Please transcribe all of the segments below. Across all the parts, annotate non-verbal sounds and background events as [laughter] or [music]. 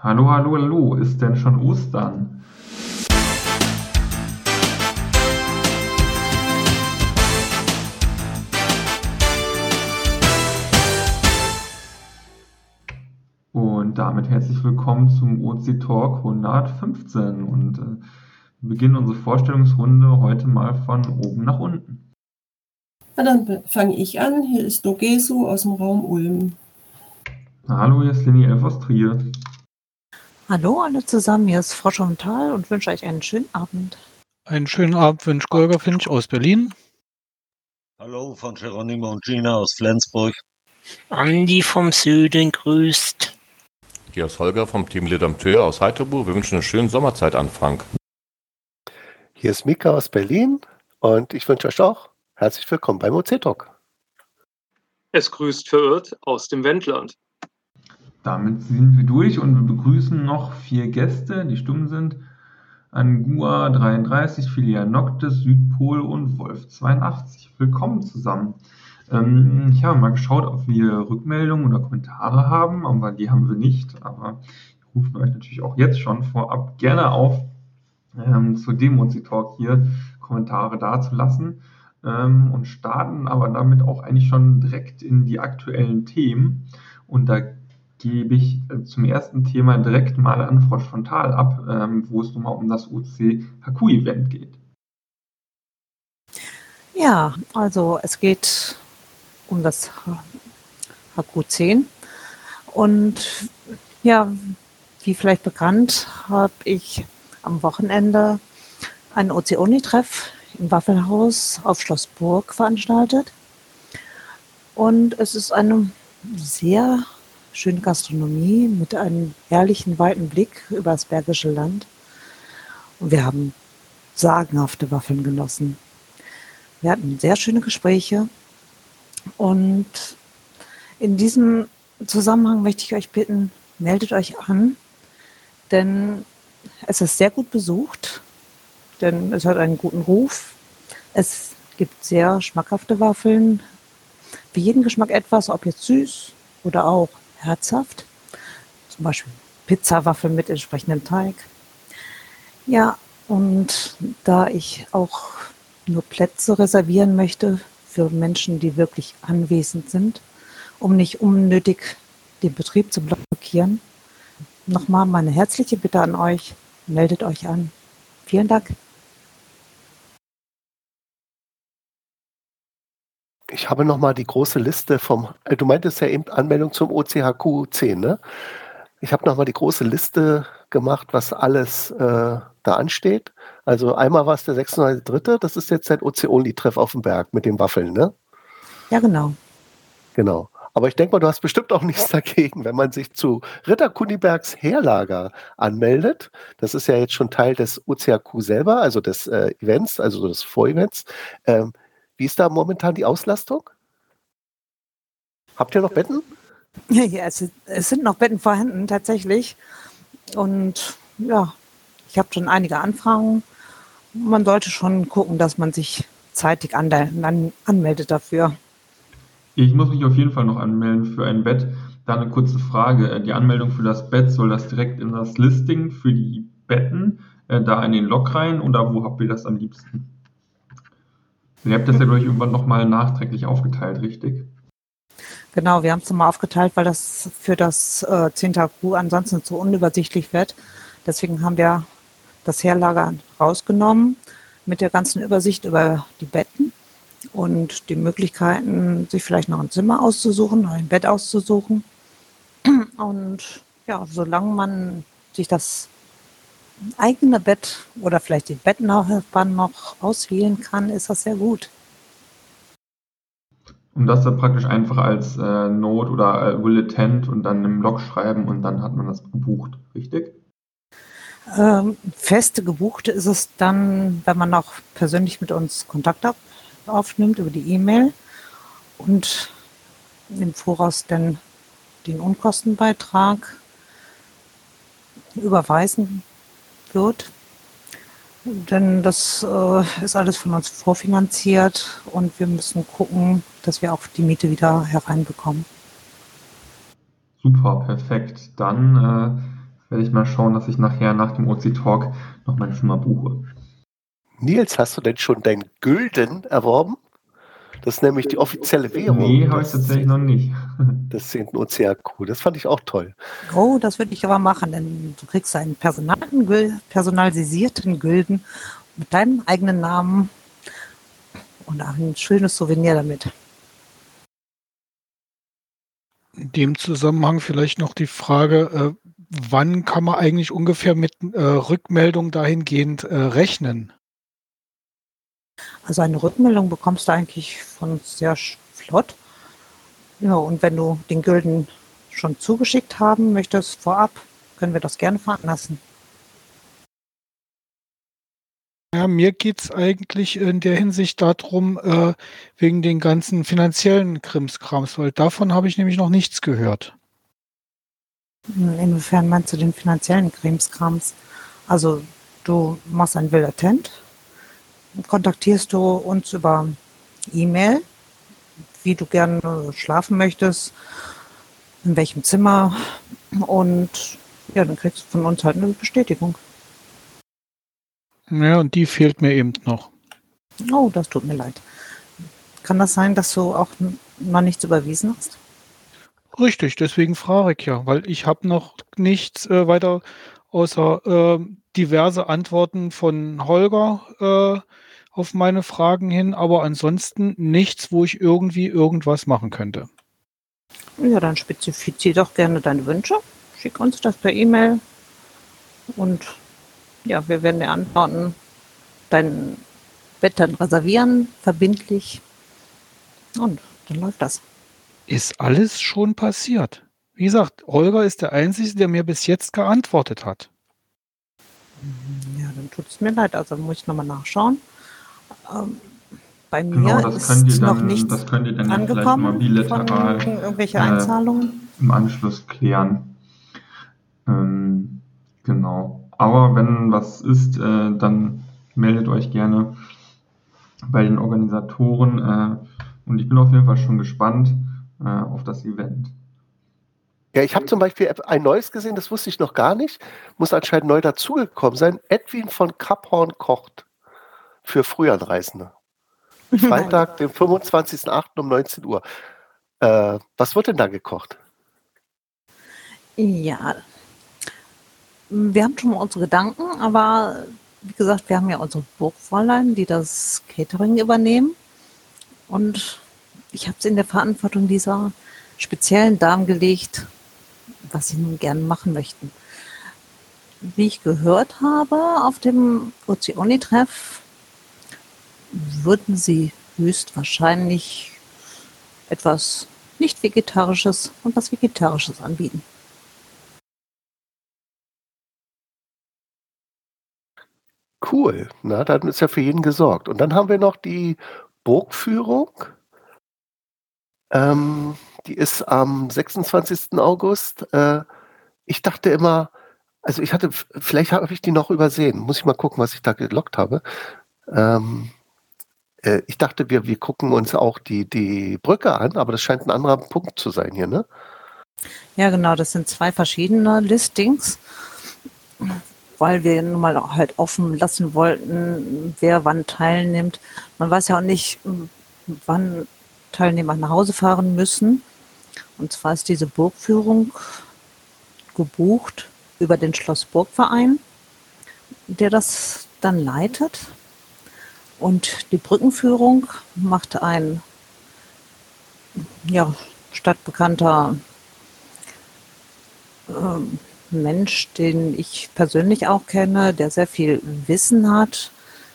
Hallo, hallo, hallo, ist denn schon Ostern? Und damit herzlich willkommen zum OC Talk 115 und äh, wir beginnen unsere Vorstellungsrunde heute mal von oben nach unten. Na, dann fange ich an. Hier ist Dogesu aus dem Raum Ulm. Hallo, hier ist Leni Elf aus Trier. Hallo alle zusammen, hier ist Frau Chantal und wünsche euch einen schönen Abend. Einen schönen Abend wünscht Golga Finch aus Berlin. Hallo von Geronimo und Gina aus Flensburg. Andi vom Süden grüßt. Hier ist Holger vom Team Lidamteur aus Heiterburg. Wir wünschen eine schöne Sommerzeit an Frank. Hier ist Mika aus Berlin und ich wünsche euch auch herzlich willkommen beim OC Talk. Es grüßt verirrt aus dem Wendland. Damit sind wir durch und wir begrüßen noch vier Gäste, die stumm sind. Angua 33, Filia Noctis, Südpol und Wolf 82. Willkommen zusammen. Ähm, ich habe mal geschaut, ob wir Rückmeldungen oder Kommentare haben, aber die haben wir nicht. Aber ich rufe euch natürlich auch jetzt schon vorab gerne auf, ähm, zu dem Talk hier Kommentare dazulassen ähm, und starten aber damit auch eigentlich schon direkt in die aktuellen Themen. Und da gebe ich äh, zum ersten Thema direkt mal an Frau Frontal ab, ähm, wo es nochmal um das UC Haku-Event geht. Ja, also es geht um das Haku 10 und ja, wie vielleicht bekannt, habe ich am Wochenende einen Ozeoni-Treff im Waffelhaus auf Schloss Burg veranstaltet. Und es ist eine sehr schöne Gastronomie mit einem herrlichen, weiten Blick über das Bergische Land. Und wir haben sagenhafte Waffeln genossen. Wir hatten sehr schöne Gespräche. Und in diesem Zusammenhang möchte ich euch bitten, meldet euch an, denn es ist sehr gut besucht, denn es hat einen guten Ruf. Es gibt sehr schmackhafte Waffeln, für jeden Geschmack etwas, ob jetzt süß oder auch herzhaft. Zum Beispiel Pizzawaffeln mit entsprechendem Teig. Ja, und da ich auch nur Plätze reservieren möchte für Menschen, die wirklich anwesend sind, um nicht unnötig den Betrieb zu blockieren, nochmal meine herzliche Bitte an euch, meldet euch an. Vielen Dank. Ich habe noch mal die große Liste vom, äh, du meintest ja eben Anmeldung zum OCHQ 10, ne? Ich habe noch mal die große Liste gemacht, was alles äh, da ansteht. Also einmal war es der 36.3., das ist jetzt ein OC-Only-Treff auf dem Berg mit den Waffeln, ne? Ja, genau. Genau. Aber ich denke mal, du hast bestimmt auch nichts dagegen, wenn man sich zu Ritter Kunibergs Heerlager anmeldet. Das ist ja jetzt schon Teil des OCHQ selber, also des äh, Events, also des Vorevents. Ähm, wie ist da momentan die Auslastung? Habt ihr noch Betten? Ja, ja es, es sind noch Betten vorhanden, tatsächlich. Und ja, ich habe schon einige Anfragen. Man sollte schon gucken, dass man sich zeitig an, an, anmeldet dafür. Ich muss mich auf jeden Fall noch anmelden für ein Bett. Da eine kurze Frage. Die Anmeldung für das Bett, soll das direkt in das Listing für die Betten äh, da in den Log rein oder wo habt ihr das am liebsten? Ihr habt das ja, glaube ich, irgendwann nochmal nachträglich aufgeteilt, richtig? Genau, wir haben es nochmal aufgeteilt, weil das für das äh, 10 Tag Q ansonsten zu unübersichtlich wird. Deswegen haben wir das Herlager rausgenommen mit der ganzen Übersicht über die Betten und die Möglichkeiten, sich vielleicht noch ein Zimmer auszusuchen, ein Bett auszusuchen. Und ja, solange man sich das eigene Bett oder vielleicht die Bettnachbarn noch auswählen kann, ist das sehr gut. Und das dann praktisch einfach als äh, Note oder äh, Will Attend und dann im Log schreiben und dann hat man das gebucht, richtig? Ähm, feste gebuchte ist es dann, wenn man auch persönlich mit uns Kontakt auf, aufnimmt über die E-Mail und im Voraus dann den Unkostenbeitrag überweisen wird. Denn das äh, ist alles von uns vorfinanziert und wir müssen gucken, dass wir auch die Miete wieder hereinbekommen. Super, perfekt. Dann werde ich mal schauen, dass ich nachher nach dem OC-Talk noch mein Zimmer buche. Nils, hast du denn schon dein Gülden erworben? Das ist nämlich die offizielle Währung. Nee, habe ich tatsächlich noch nicht. Des 10. OCAQ. Das fand ich auch toll. Oh, das würde ich aber machen, denn du kriegst einen personalisierten Gülden mit deinem eigenen Namen und ein schönes Souvenir damit. In dem Zusammenhang vielleicht noch die Frage, äh, wann kann man eigentlich ungefähr mit äh, Rückmeldung dahingehend äh, rechnen? Also eine Rückmeldung bekommst du eigentlich von uns sehr flott. Ja, und wenn du den Gülden schon zugeschickt haben möchtest vorab, können wir das gerne veranlassen. Ja, mir geht's eigentlich in der Hinsicht darum, äh, wegen den ganzen finanziellen Krimskrams, weil davon habe ich nämlich noch nichts gehört. Inwiefern meinst du den finanziellen Krimskrams? Also du machst ein Villatent, kontaktierst du uns über E-Mail, wie du gerne schlafen möchtest, in welchem Zimmer und ja, dann kriegst du von uns halt eine Bestätigung. Ja, und die fehlt mir eben noch. Oh, das tut mir leid. Kann das sein, dass du auch noch nichts überwiesen hast? Richtig, deswegen frage ich ja, weil ich habe noch nichts äh, weiter außer äh, diverse Antworten von Holger äh, auf meine Fragen hin, aber ansonsten nichts, wo ich irgendwie irgendwas machen könnte. Ja, dann spezifizier doch gerne deine Wünsche. Schick uns das per E-Mail. Und ja, wir werden dir antworten. Dein Bett dann reservieren, verbindlich. Und dann läuft das. Ist alles schon passiert. Wie gesagt, Holger ist der Einzige, der mir bis jetzt geantwortet hat. Ja, dann tut es mir leid. Also muss ich nochmal nachschauen. Ähm, bei mir Genau, das könnt ist ihr noch dann, nichts das könnt ihr dann ja vielleicht mal angekommen bilateral von irgendwelche äh, Einzahlungen. im Anschluss klären. Ähm, genau. Aber wenn was ist, äh, dann meldet euch gerne bei den Organisatoren. Äh, und ich bin auf jeden Fall schon gespannt äh, auf das Event. Ja, ich habe zum Beispiel ein neues gesehen, das wusste ich noch gar nicht. Muss anscheinend neu dazugekommen sein. Edwin von Kaphorn kocht für Frühanreisende. Freitag, den 25.08. um 19 Uhr. Äh, was wird denn da gekocht? Ja, wir haben schon mal unsere Gedanken, aber wie gesagt, wir haben ja unsere Burgfräulein, die das Catering übernehmen. Und ich habe es in der Verantwortung dieser speziellen Damen gelegt, was sie nun gerne machen möchten. Wie ich gehört habe auf dem Ozeoni-Treff, würden sie höchstwahrscheinlich etwas nicht Vegetarisches und was Vegetarisches anbieten. Cool. Na, dann ist ja für jeden gesorgt. Und dann haben wir noch die Burgführung. Ähm, die ist am 26. August. Äh, ich dachte immer, also ich hatte, vielleicht habe ich die noch übersehen. Muss ich mal gucken, was ich da gelockt habe. Ähm, äh, ich dachte, wir, wir gucken uns auch die, die Brücke an, aber das scheint ein anderer Punkt zu sein hier, ne? Ja, genau, das sind zwei verschiedene Listings, weil wir nun mal halt offen lassen wollten, wer wann teilnimmt. Man weiß ja auch nicht, wann Teilnehmer nach Hause fahren müssen. Und zwar ist diese Burgführung gebucht über den Schlossburgverein, der das dann leitet. Und die Brückenführung macht ein ja, stadtbekannter ähm, Mensch, den ich persönlich auch kenne, der sehr viel Wissen hat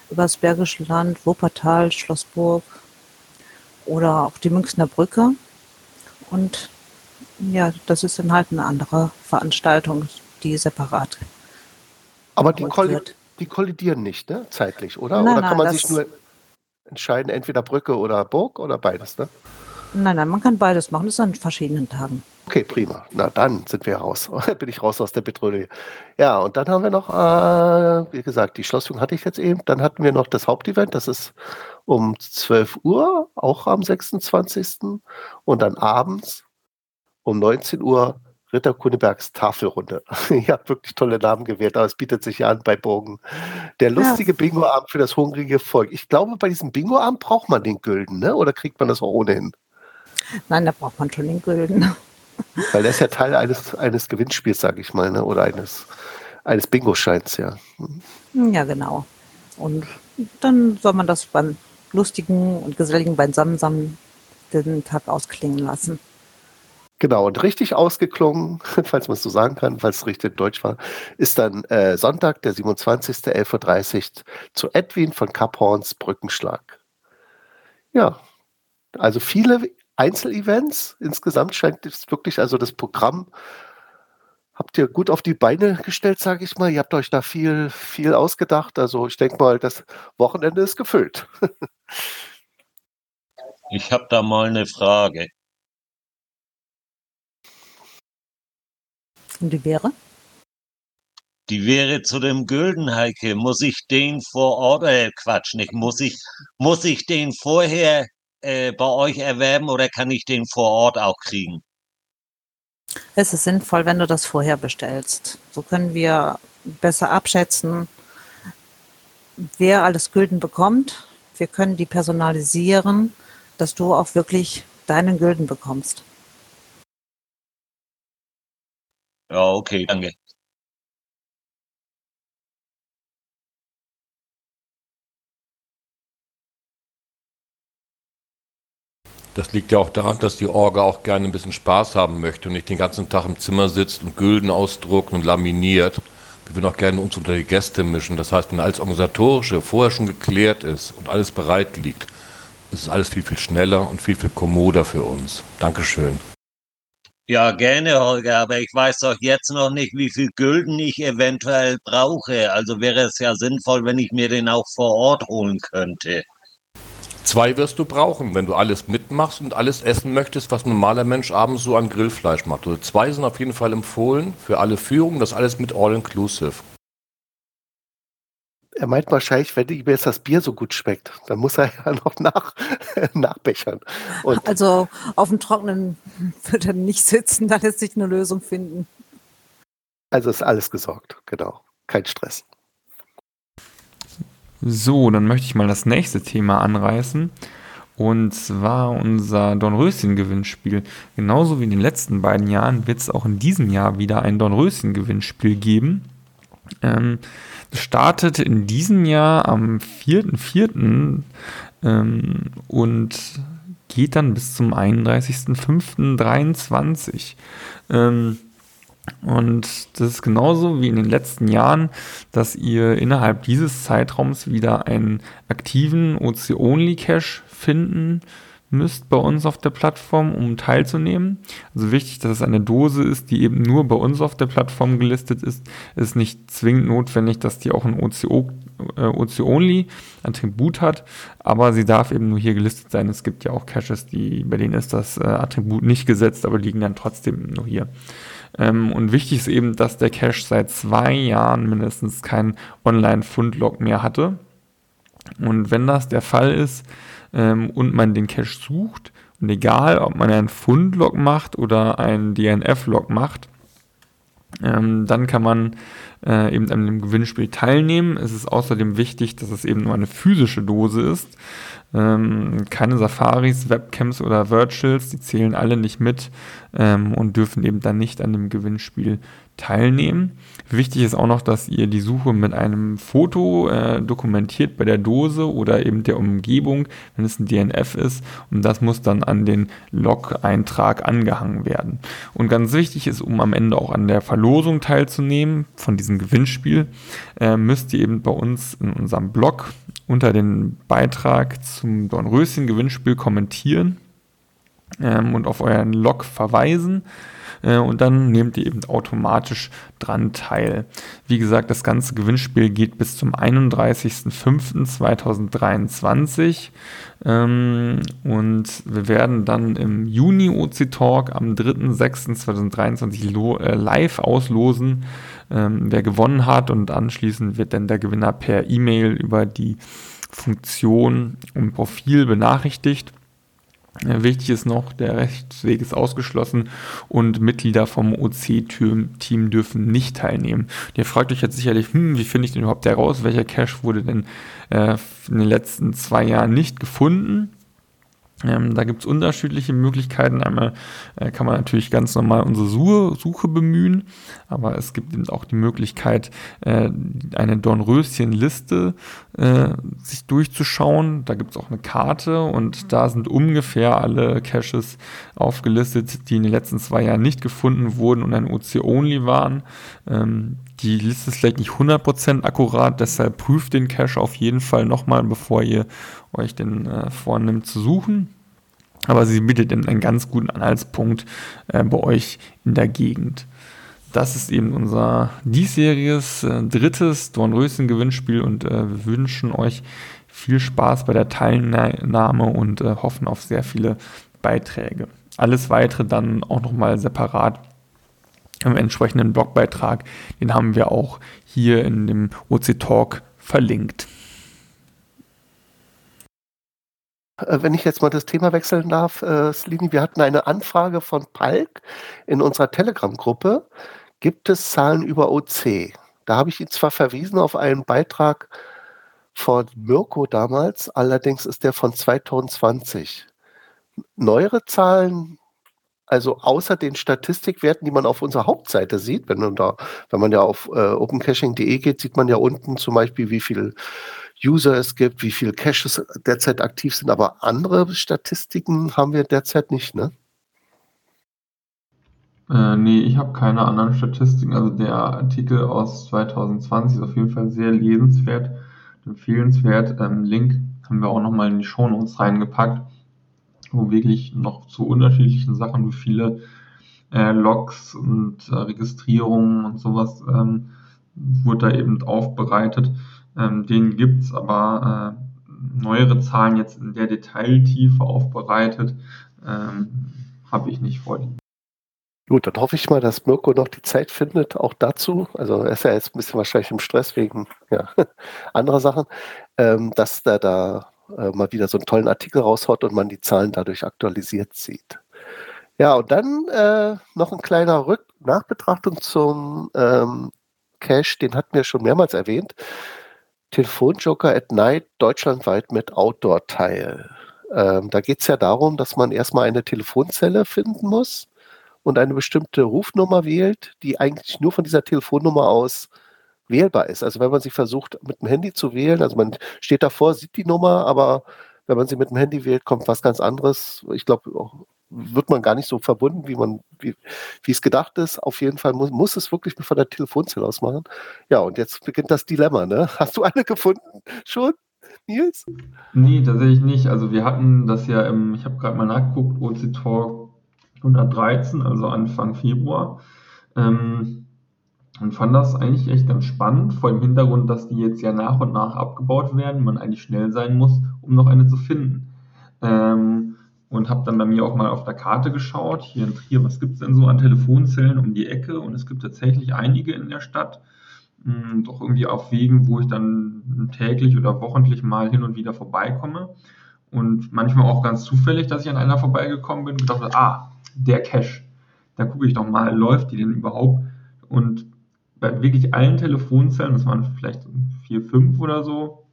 über das Bergische Land, Wuppertal, Schlossburg oder auch die Münchner Brücke. Und ja, das ist dann halt eine andere Veranstaltung, die separat. Aber die, wird. Die kollidieren nicht, ne? Zeitlich, oder? Nein, oder nein, kann man das- sich nur entscheiden, entweder Brücke oder Burg oder beides, ne? Nein, nein, man kann beides machen, das ist an verschiedenen Tagen. Okay, prima. Na dann sind wir raus. [laughs] Bin ich raus aus der Petrolie. Ja, und dann haben wir noch, äh, wie gesagt, die Schlossführung hatte ich jetzt eben. Dann hatten wir noch das Hauptevent, das ist um 12 Uhr, auch am 26. Und dann abends um 19 Uhr Ritter Kunebergs Tafelrunde. [laughs] Ihr habt wirklich tolle Namen gewählt, aber es bietet sich ja an bei Bogen. Der lustige ja. Bingo-Abend für das hungrige Volk. Ich glaube, bei diesem Bingo-Abend braucht man den Gülden, ne? oder kriegt man das auch ohnehin? Nein, da braucht man schon den Gülden. [laughs] Weil der ist ja Teil eines, eines Gewinnspiels, sage ich mal, ne? oder eines, eines Bingo-Scheins, ja. Ja, genau. Und dann soll man das beim lustigen und geselligen Beisammensammeln den Tag ausklingen lassen. Genau, und richtig ausgeklungen, [laughs] falls man es so sagen kann, falls es richtig deutsch war, ist dann äh, Sonntag, der 27. 11.30 Uhr zu Edwin von Kaphorns Brückenschlag. Ja, also viele Einzelevents. Insgesamt scheint es wirklich, also das Programm habt ihr gut auf die Beine gestellt, sage ich mal. Ihr habt euch da viel, viel ausgedacht. Also ich denke mal, das Wochenende ist gefüllt. [laughs] ich habe da mal eine Frage. Und die wäre? Die wäre zu dem Güldenheike. Muss ich den vor Ort, äh, Quatsch, nicht, muss ich, muss ich den vorher äh, bei euch erwerben oder kann ich den vor Ort auch kriegen? Es ist sinnvoll, wenn du das vorher bestellst. So können wir besser abschätzen, wer alles Gülden bekommt. Wir können die personalisieren, dass du auch wirklich deinen Gülden bekommst. Ja, okay, danke. Das liegt ja auch daran, dass die Orga auch gerne ein bisschen Spaß haben möchte und nicht den ganzen Tag im Zimmer sitzt und Gülden ausdruckt und laminiert. Wir würden auch gerne uns unter die Gäste mischen. Das heißt, wenn alles Organisatorische vorher schon geklärt ist und alles bereit liegt, ist es alles viel, viel schneller und viel, viel kommoder für uns. Dankeschön. Ja, gerne, Holger, aber ich weiß doch jetzt noch nicht, wie viel Gülden ich eventuell brauche. Also wäre es ja sinnvoll, wenn ich mir den auch vor Ort holen könnte. Zwei wirst du brauchen, wenn du alles mitmachst und alles essen möchtest, was ein normaler Mensch abends so an Grillfleisch macht. Also zwei sind auf jeden Fall empfohlen für alle Führungen, das alles mit All-Inclusive. Er meint wahrscheinlich, wenn ihm jetzt das Bier so gut schmeckt, dann muss er [laughs] ja noch nach, nachbechern. Und also auf dem Trockenen wird er nicht sitzen, da lässt sich eine Lösung finden. Also ist alles gesorgt, genau. Kein Stress. So, dann möchte ich mal das nächste Thema anreißen. Und zwar unser Dornröschen-Gewinnspiel. Genauso wie in den letzten beiden Jahren wird es auch in diesem Jahr wieder ein Dornröschen-Gewinnspiel geben. Ähm, startet in diesem Jahr am 4.4. Ähm, und geht dann bis zum 31.05.23. Ähm, und das ist genauso wie in den letzten Jahren, dass ihr innerhalb dieses Zeitraums wieder einen aktiven OC-Only-Cache finden müsst bei uns auf der Plattform, um teilzunehmen. Also wichtig, dass es eine Dose ist, die eben nur bei uns auf der Plattform gelistet ist. Es ist nicht zwingend notwendig, dass die auch ein OC-Only-Attribut äh, hat, aber sie darf eben nur hier gelistet sein. Es gibt ja auch Caches, die, bei denen ist das äh, Attribut nicht gesetzt, aber liegen dann trotzdem nur hier. Ähm, und wichtig ist eben, dass der Cache seit zwei Jahren mindestens kein Online-Fundlog mehr hatte. Und wenn das der Fall ist ähm, und man den Cache sucht, und egal, ob man einen Fundlog macht oder einen DNF-Log macht, ähm, dann kann man äh, eben an dem Gewinnspiel teilnehmen. Es ist außerdem wichtig, dass es eben nur eine physische Dose ist. Ähm, keine Safaris, Webcams oder Virtuals, die zählen alle nicht mit ähm, und dürfen eben dann nicht an dem Gewinnspiel teilnehmen. Wichtig ist auch noch, dass ihr die Suche mit einem Foto äh, dokumentiert bei der Dose oder eben der Umgebung, wenn es ein DNF ist. Und das muss dann an den Log-Eintrag angehangen werden. Und ganz wichtig ist, um am Ende auch an der Verlosung teilzunehmen von diesem Gewinnspiel, äh, müsst ihr eben bei uns in unserem Blog unter den Beitrag zum Dornröschen-Gewinnspiel kommentieren ähm, und auf euren Log verweisen äh, und dann nehmt ihr eben automatisch dran teil. Wie gesagt, das ganze Gewinnspiel geht bis zum 31.05.2023 ähm, und wir werden dann im Juni OC Talk am 3.06.2023 äh, live auslosen, ähm, wer gewonnen hat und anschließend wird dann der Gewinner per E-Mail über die Funktion und Profil benachrichtigt. Äh, wichtig ist noch, der Rechtsweg ist ausgeschlossen und Mitglieder vom OC-Team dürfen nicht teilnehmen. Und ihr fragt euch jetzt sicherlich, hm, wie finde ich denn überhaupt heraus? Welcher Cache wurde denn äh, in den letzten zwei Jahren nicht gefunden? Ähm, da gibt es unterschiedliche Möglichkeiten. Einmal äh, kann man natürlich ganz normal unsere Suche, Suche, bemühen, aber es gibt eben auch die Möglichkeit, äh, eine Dornröschen-Liste äh, sich durchzuschauen. Da gibt es auch eine Karte und da sind ungefähr alle Caches aufgelistet, die in den letzten zwei Jahren nicht gefunden wurden und ein OC-Only waren. Ähm, die Liste ist vielleicht nicht 100% akkurat, deshalb prüft den Cache auf jeden Fall nochmal, bevor ihr euch den äh, vornimmt zu suchen. Aber sie bietet einen ganz guten Anhaltspunkt äh, bei euch in der Gegend. Das ist eben unser diesjähriges äh, drittes Dornröschen-Gewinnspiel und äh, wir wünschen euch viel Spaß bei der Teilnahme und äh, hoffen auf sehr viele Beiträge. Alles weitere dann auch nochmal separat im entsprechenden Blogbeitrag. Den haben wir auch hier in dem OC Talk verlinkt. Äh, wenn ich jetzt mal das Thema wechseln darf, äh, Slini, wir hatten eine Anfrage von Palk in unserer Telegram-Gruppe. Gibt es Zahlen über OC? Da habe ich ihn zwar verwiesen auf einen Beitrag von Mirko damals, allerdings ist der von 2020. Neuere Zahlen also außer den Statistikwerten, die man auf unserer Hauptseite sieht, wenn man da, wenn man ja auf äh, opencaching.de geht, sieht man ja unten zum Beispiel, wie viele User es gibt, wie viele Caches derzeit aktiv sind, aber andere Statistiken haben wir derzeit nicht, ne? Äh, nee, ich habe keine anderen Statistiken. Also der Artikel aus 2020 ist auf jeden Fall sehr lesenswert, empfehlenswert. Ähm, Link haben wir auch nochmal in die Shownotes reingepackt wo wirklich noch zu unterschiedlichen Sachen, wie viele äh, Logs und äh, Registrierungen und sowas ähm, wurde da eben aufbereitet. Ähm, den gibt's aber äh, neuere Zahlen jetzt in der Detailtiefe aufbereitet, ähm, habe ich nicht vorliegen. Gut, dann hoffe ich mal, dass Mirko noch die Zeit findet, auch dazu. Also er ist ja jetzt ein bisschen wahrscheinlich im Stress wegen ja, [laughs] anderer Sachen, ähm, dass er da äh, mal wieder so einen tollen Artikel raushaut und man die Zahlen dadurch aktualisiert sieht. Ja, und dann äh, noch ein kleiner Rück Nachbetrachtung zum ähm, Cache, den hatten wir schon mehrmals erwähnt. Telefonjoker at Night deutschlandweit mit Outdoor-Teil. Ähm, da geht es ja darum, dass man erstmal eine Telefonzelle finden muss und eine bestimmte Rufnummer wählt, die eigentlich nur von dieser Telefonnummer aus wählbar ist. Also wenn man sie versucht mit dem Handy zu wählen, also man steht davor, sieht die Nummer, aber wenn man sie mit dem Handy wählt, kommt was ganz anderes. Ich glaube, wird man gar nicht so verbunden, wie man, wie, es gedacht ist. Auf jeden Fall muss, muss es wirklich von der Telefonzelle aus machen. Ja, und jetzt beginnt das Dilemma, ne? [laughs] Hast du eine gefunden schon? Nils? Nee, tatsächlich nicht. Also wir hatten das ja im, ich habe gerade mal nachgeguckt, OC Talk 113, also Anfang Februar. Ähm, und fand das eigentlich echt ganz spannend, vor dem Hintergrund, dass die jetzt ja nach und nach abgebaut werden, man eigentlich schnell sein muss, um noch eine zu finden. Ähm, und habe dann bei mir auch mal auf der Karte geschaut, hier in Trier, was gibt es denn so an Telefonzellen um die Ecke? Und es gibt tatsächlich einige in der Stadt, mh, hm, doch irgendwie auf Wegen, wo ich dann täglich oder wochentlich mal hin und wieder vorbeikomme. Und manchmal auch ganz zufällig, dass ich an einer vorbeigekommen bin und gedacht ah, der Cache, da gucke ich doch mal, läuft die denn überhaupt? Und bei wirklich allen Telefonzellen, das waren vielleicht vier, fünf oder so,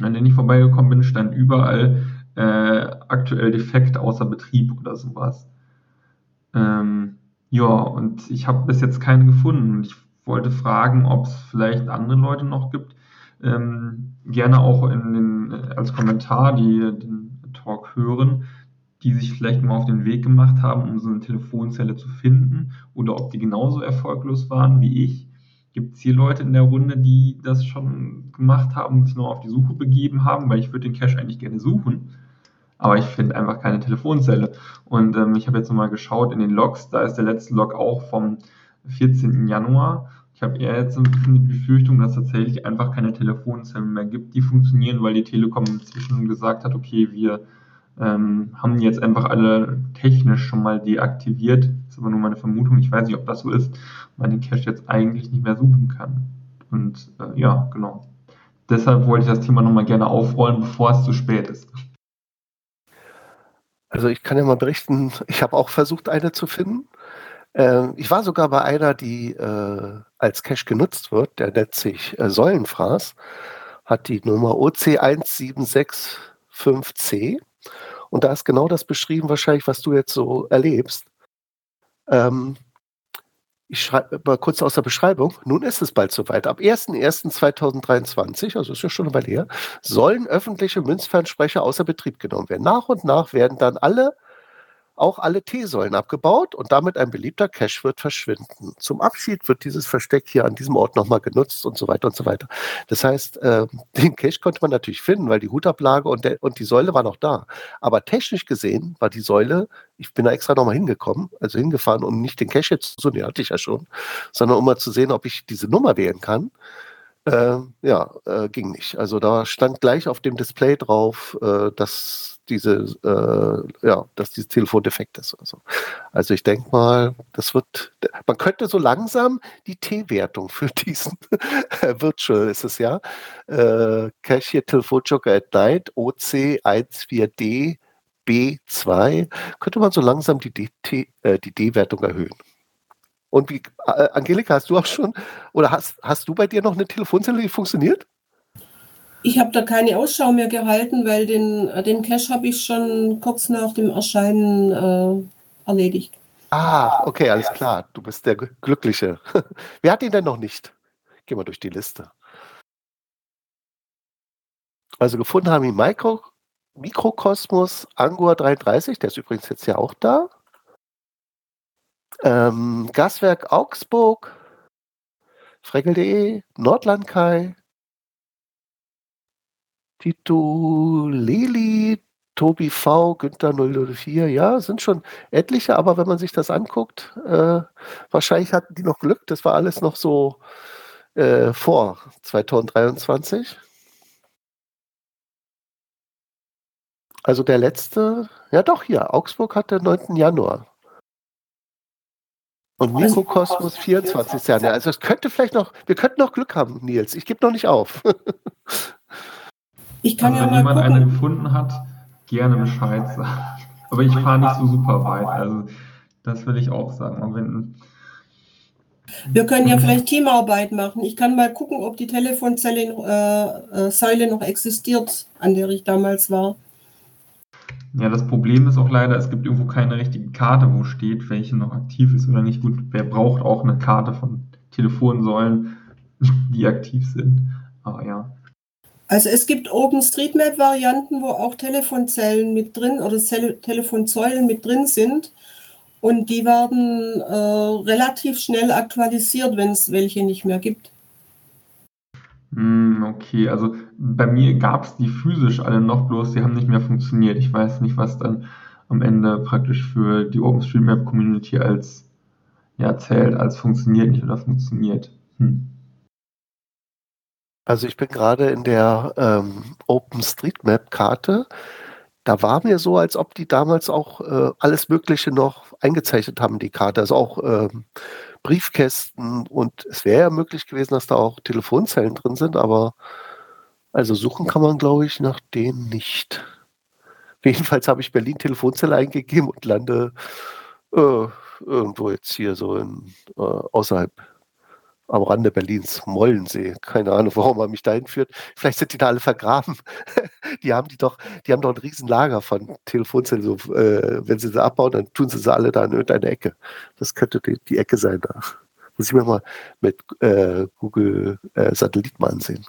an denen ich vorbeigekommen bin, stand überall äh, aktuell defekt außer Betrieb oder sowas. Ähm, ja, und ich habe bis jetzt keinen gefunden. Und ich wollte fragen, ob es vielleicht andere Leute noch gibt. Ähm, gerne auch in den, als Kommentar, die den Talk hören, die sich vielleicht mal auf den Weg gemacht haben, um so eine Telefonzelle zu finden oder ob die genauso erfolglos waren wie ich. Gibt es hier Leute in der Runde, die das schon gemacht haben sich noch auf die Suche begeben haben? Weil ich würde den Cache eigentlich gerne suchen. Aber ich finde einfach keine Telefonzelle. Und ähm, ich habe jetzt nochmal geschaut in den Logs. Da ist der letzte Log auch vom 14. Januar. Ich habe eher jetzt ein bisschen die Befürchtung, dass es tatsächlich einfach keine Telefonzellen mehr gibt, die funktionieren, weil die Telekom inzwischen gesagt hat, okay, wir ähm, haben jetzt einfach alle technisch schon mal deaktiviert. Ist aber nur meine Vermutung. Ich weiß nicht, ob das so ist, weil den Cache jetzt eigentlich nicht mehr suchen kann. Und äh, ja, genau. Deshalb wollte ich das Thema nochmal gerne aufrollen, bevor es zu spät ist. Also ich kann ja mal berichten, ich habe auch versucht, eine zu finden. Ähm, ich war sogar bei einer, die äh, als Cache genutzt wird, der nennt sich äh, Säulenfraß, hat die Nummer OC1765C und da ist genau das beschrieben wahrscheinlich, was du jetzt so erlebst. Ähm, ich schreibe mal kurz aus der Beschreibung. Nun ist es bald soweit. Ab 01.01.2023, also ist ja schon eine Weile her, sollen öffentliche Münzfernsprecher außer Betrieb genommen werden. Nach und nach werden dann alle auch alle T-Säulen abgebaut und damit ein beliebter Cache wird verschwinden. Zum Abschied wird dieses Versteck hier an diesem Ort nochmal genutzt und so weiter und so weiter. Das heißt, äh, [laughs] den Cache konnte man natürlich finden, weil die Hutablage und, der, und die Säule war noch da. Aber technisch gesehen war die Säule, ich bin da extra nochmal hingekommen, also hingefahren, um nicht den Cache jetzt zu, den hatte ich ja schon, sondern um mal zu sehen, ob ich diese Nummer wählen kann. Äh, ja, äh, ging nicht. Also da stand gleich auf dem Display drauf, äh, dass diese, äh, ja, dass dieses Telefon defekt ist. Also, also ich denke mal, das wird, man könnte so langsam die T-Wertung für diesen [laughs] Virtual ist es ja, äh, Cashier Telefonjoker at Night OC14D B2, könnte man so langsam die äh, D-Wertung erhöhen. Und wie, äh, Angelika, hast du auch schon, oder hast, hast du bei dir noch eine Telefonzelle, die funktioniert? Ich habe da keine Ausschau mehr gehalten, weil den, den Cache habe ich schon kurz nach dem Erscheinen äh, erledigt. Ah, okay, alles klar. Du bist der Glückliche. [laughs] Wer hat ihn denn noch nicht? Gehen wir durch die Liste. Also gefunden haben ihn Micro, Mikrokosmos Angua 33, der ist übrigens jetzt ja auch da. Ähm, Gaswerk Augsburg, Fregel.de, Nordlandkai, Tito Leli, Tobi V, Günther 004, ja, sind schon etliche, aber wenn man sich das anguckt, äh, wahrscheinlich hatten die noch Glück, das war alles noch so äh, vor 2023. Also der letzte, ja doch hier, Augsburg hat den 9. Januar. Und Mikrokosmos 24. Januar. Also es könnte vielleicht noch, wir könnten noch Glück haben, Nils. Ich gebe noch nicht auf. [laughs] Ich kann also ja wenn mal jemand gucken. eine gefunden hat, gerne Bescheid sagen. Aber ich fahre nicht so super weit. Also das will ich auch sagen. Wenn, Wir können ja vielleicht Teamarbeit machen. Ich kann mal gucken, ob die Telefonzelle äh, äh, Säule noch existiert, an der ich damals war. Ja, das Problem ist auch leider, es gibt irgendwo keine richtige Karte, wo steht, welche noch aktiv ist oder nicht. Gut, wer braucht auch eine Karte von Telefonsäulen, [laughs] die aktiv sind. Aber ja. Also es gibt OpenStreetMap-Varianten, wo auch Telefonzellen mit drin oder Zelle Telefonsäulen mit drin sind. Und die werden äh, relativ schnell aktualisiert, wenn es welche nicht mehr gibt. Hm, okay, also bei mir gab es die physisch alle noch, bloß die haben nicht mehr funktioniert. Ich weiß nicht, was dann am Ende praktisch für die OpenStreetMap-Community als ja, zählt, als funktioniert nicht oder funktioniert. Hm. Also ich bin gerade in der ähm, OpenStreetMap-Karte. Da war mir so, als ob die damals auch äh, alles Mögliche noch eingezeichnet haben, die Karte. Also auch ähm, Briefkästen und es wäre ja möglich gewesen, dass da auch Telefonzellen drin sind, aber also suchen kann man, glaube ich, nach denen nicht. [laughs] Jedenfalls habe ich Berlin Telefonzelle eingegeben und lande äh, irgendwo jetzt hier so in, äh, außerhalb am Rande Berlins, Mollensee. Keine Ahnung, warum man mich dahin führt. Vielleicht sind die da alle vergraben. [laughs] die haben die doch, die haben doch ein Riesenlager von Telefonzellen. So, äh, wenn sie sie abbauen, dann tun sie sie alle da in irgendeine Ecke. Das könnte die, die Ecke sein da. Muss ich mir mal mit äh, Google äh, Satellit mal ansehen.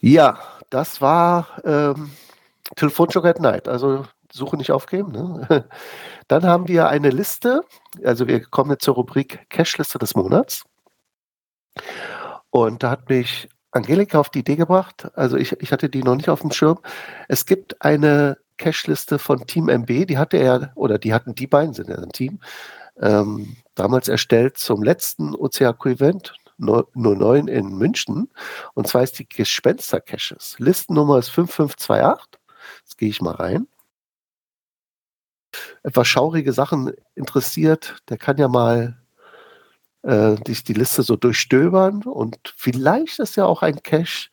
Ja, das war ähm, Telefonjoker at Night. Also Suche nicht aufgeben. Ne? [laughs] Dann haben wir eine Liste. Also wir kommen jetzt zur Rubrik Cache-Liste des Monats. Und da hat mich Angelika auf die Idee gebracht. Also ich, ich hatte die noch nicht auf dem Schirm. Es gibt eine Cache-Liste von Team MB. Die hatte er, oder die hatten die beiden, sind ja ein Team, ähm, damals erstellt zum letzten OCAQ-Event 09 in München. Und zwar ist die Gespenster-Caches. Listennummer ist 5528. Jetzt gehe ich mal rein etwas schaurige Sachen interessiert, der kann ja mal äh, die, Liste so durchstöbern und vielleicht ist ja auch ein Cache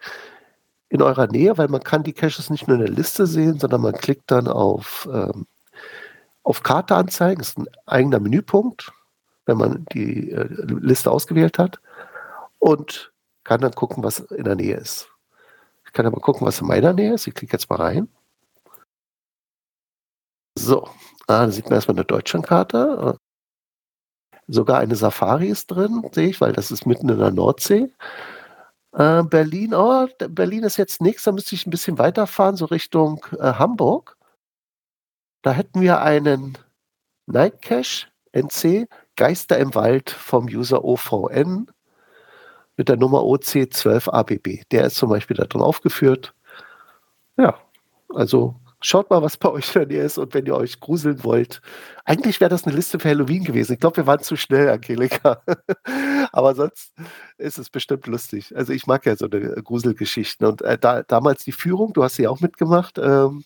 in eurer Nähe, weil man kann die Caches nicht nur in der Liste sehen, sondern man klickt dann auf, ähm, auf Karte anzeigen. Das ist ein eigener Menüpunkt, wenn man die äh, Liste ausgewählt hat. Und kann dann gucken, was in der Nähe ist. Ich kann aber gucken, was in meiner Nähe ist. Ich klicke jetzt mal rein. So, da sieht man erstmal eine Deutschlandkarte. Sogar eine Safari ist drin, sehe ich, weil das ist mitten in der Nordsee. Äh, Berlin, oh, Berlin ist jetzt nichts, da müsste ich ein bisschen weiterfahren, so Richtung äh, Hamburg. Da hätten wir einen Night Cache NC Geister im Wald vom User OVN mit der Nummer OC12ABB. Der ist zum Beispiel da drin aufgeführt. Ja, also Schaut mal, was bei euch in der Nähe ist und wenn ihr euch gruseln wollt. Eigentlich wäre das eine Liste für Halloween gewesen. Ich glaube, wir waren zu schnell, Angelika. [laughs] Aber sonst ist es bestimmt lustig. Also ich mag ja so eine Gruselgeschichten. Und äh, da, damals die Führung, du hast sie auch mitgemacht, ähm,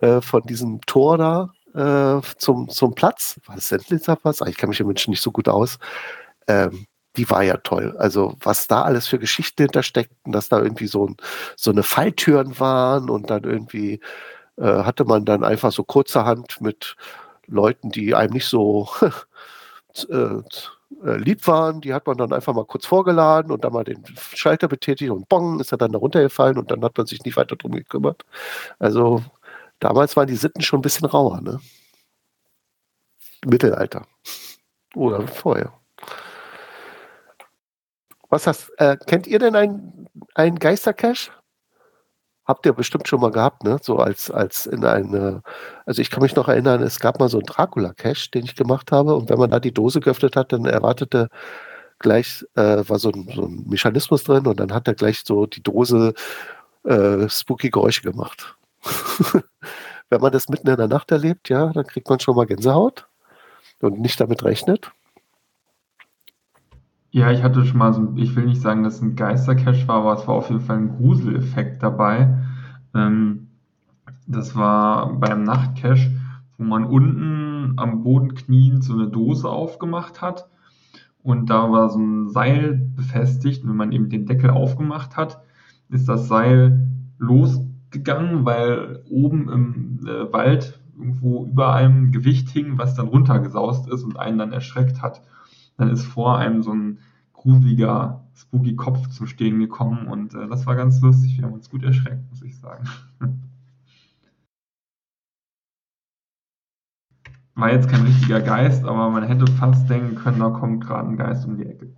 äh, von diesem Tor da äh, zum, zum Platz. War das Sendlitzer Platz? Ah, ich kann mich im Menschen nicht so gut aus. Ähm, die war ja toll. Also was da alles für Geschichten hintersteckten, dass da irgendwie so, ein, so eine Falltüren waren und dann irgendwie äh, hatte man dann einfach so kurzerhand mit Leuten, die einem nicht so [laughs] äh, äh, lieb waren, die hat man dann einfach mal kurz vorgeladen und dann mal den Schalter betätigt und bong, ist er dann da runtergefallen und dann hat man sich nicht weiter drum gekümmert. Also damals waren die Sitten schon ein bisschen rauer, ne? Mittelalter. Oder vorher. Was hast, äh, kennt ihr denn einen Geistercache? Habt ihr bestimmt schon mal gehabt, ne? So als, als in eine, also ich kann mich noch erinnern, es gab mal so einen Dracula-Cache, den ich gemacht habe. Und wenn man da die Dose geöffnet hat, dann erwartete gleich, äh, war so ein, so ein Mechanismus drin und dann hat er gleich so die Dose äh, spooky Geräusche gemacht. [laughs] wenn man das mitten in der Nacht erlebt, ja, dann kriegt man schon mal Gänsehaut und nicht damit rechnet. Ja, ich hatte schon mal so ich will nicht sagen, dass es ein Geistercache war, aber es war auf jeden Fall ein Gruseleffekt dabei. Ähm, das war beim Nachtcache, wo man unten am Boden kniend so eine Dose aufgemacht hat und da war so ein Seil befestigt und wenn man eben den Deckel aufgemacht hat, ist das Seil losgegangen, weil oben im äh, Wald irgendwo über einem Gewicht hing, was dann runtergesaust ist und einen dann erschreckt hat dann ist vor einem so ein gruseliger, spooky Kopf zum Stehen gekommen und äh, das war ganz lustig. Wir haben uns gut erschreckt, muss ich sagen. [laughs] War jetzt kein richtiger Geist, aber man hätte fast denken können, da kommt gerade ein Geist um die Ecke.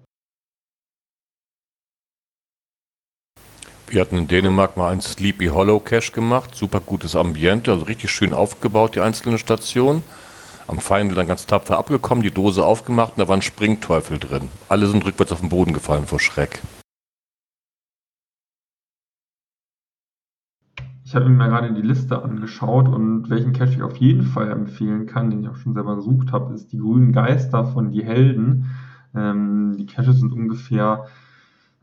Wir hatten in Dänemark mal einen Sleepy Hollow Cache gemacht, super gutes Ambiente, also richtig schön aufgebaut, die einzelnen Stationen. Am Feind dann ganz tapfer abgekommen, die Dose aufgemacht und da waren Springteufel drin. Alle sind rückwärts auf den Boden gefallen vor Schreck. Ich habe mir gerade die Liste angeschaut und welchen Cache ich auf jeden Fall empfehlen kann, den ich auch schon selber gesucht habe, ist die grünen Geister von Die Helden. Ähm, die Caches sind ungefähr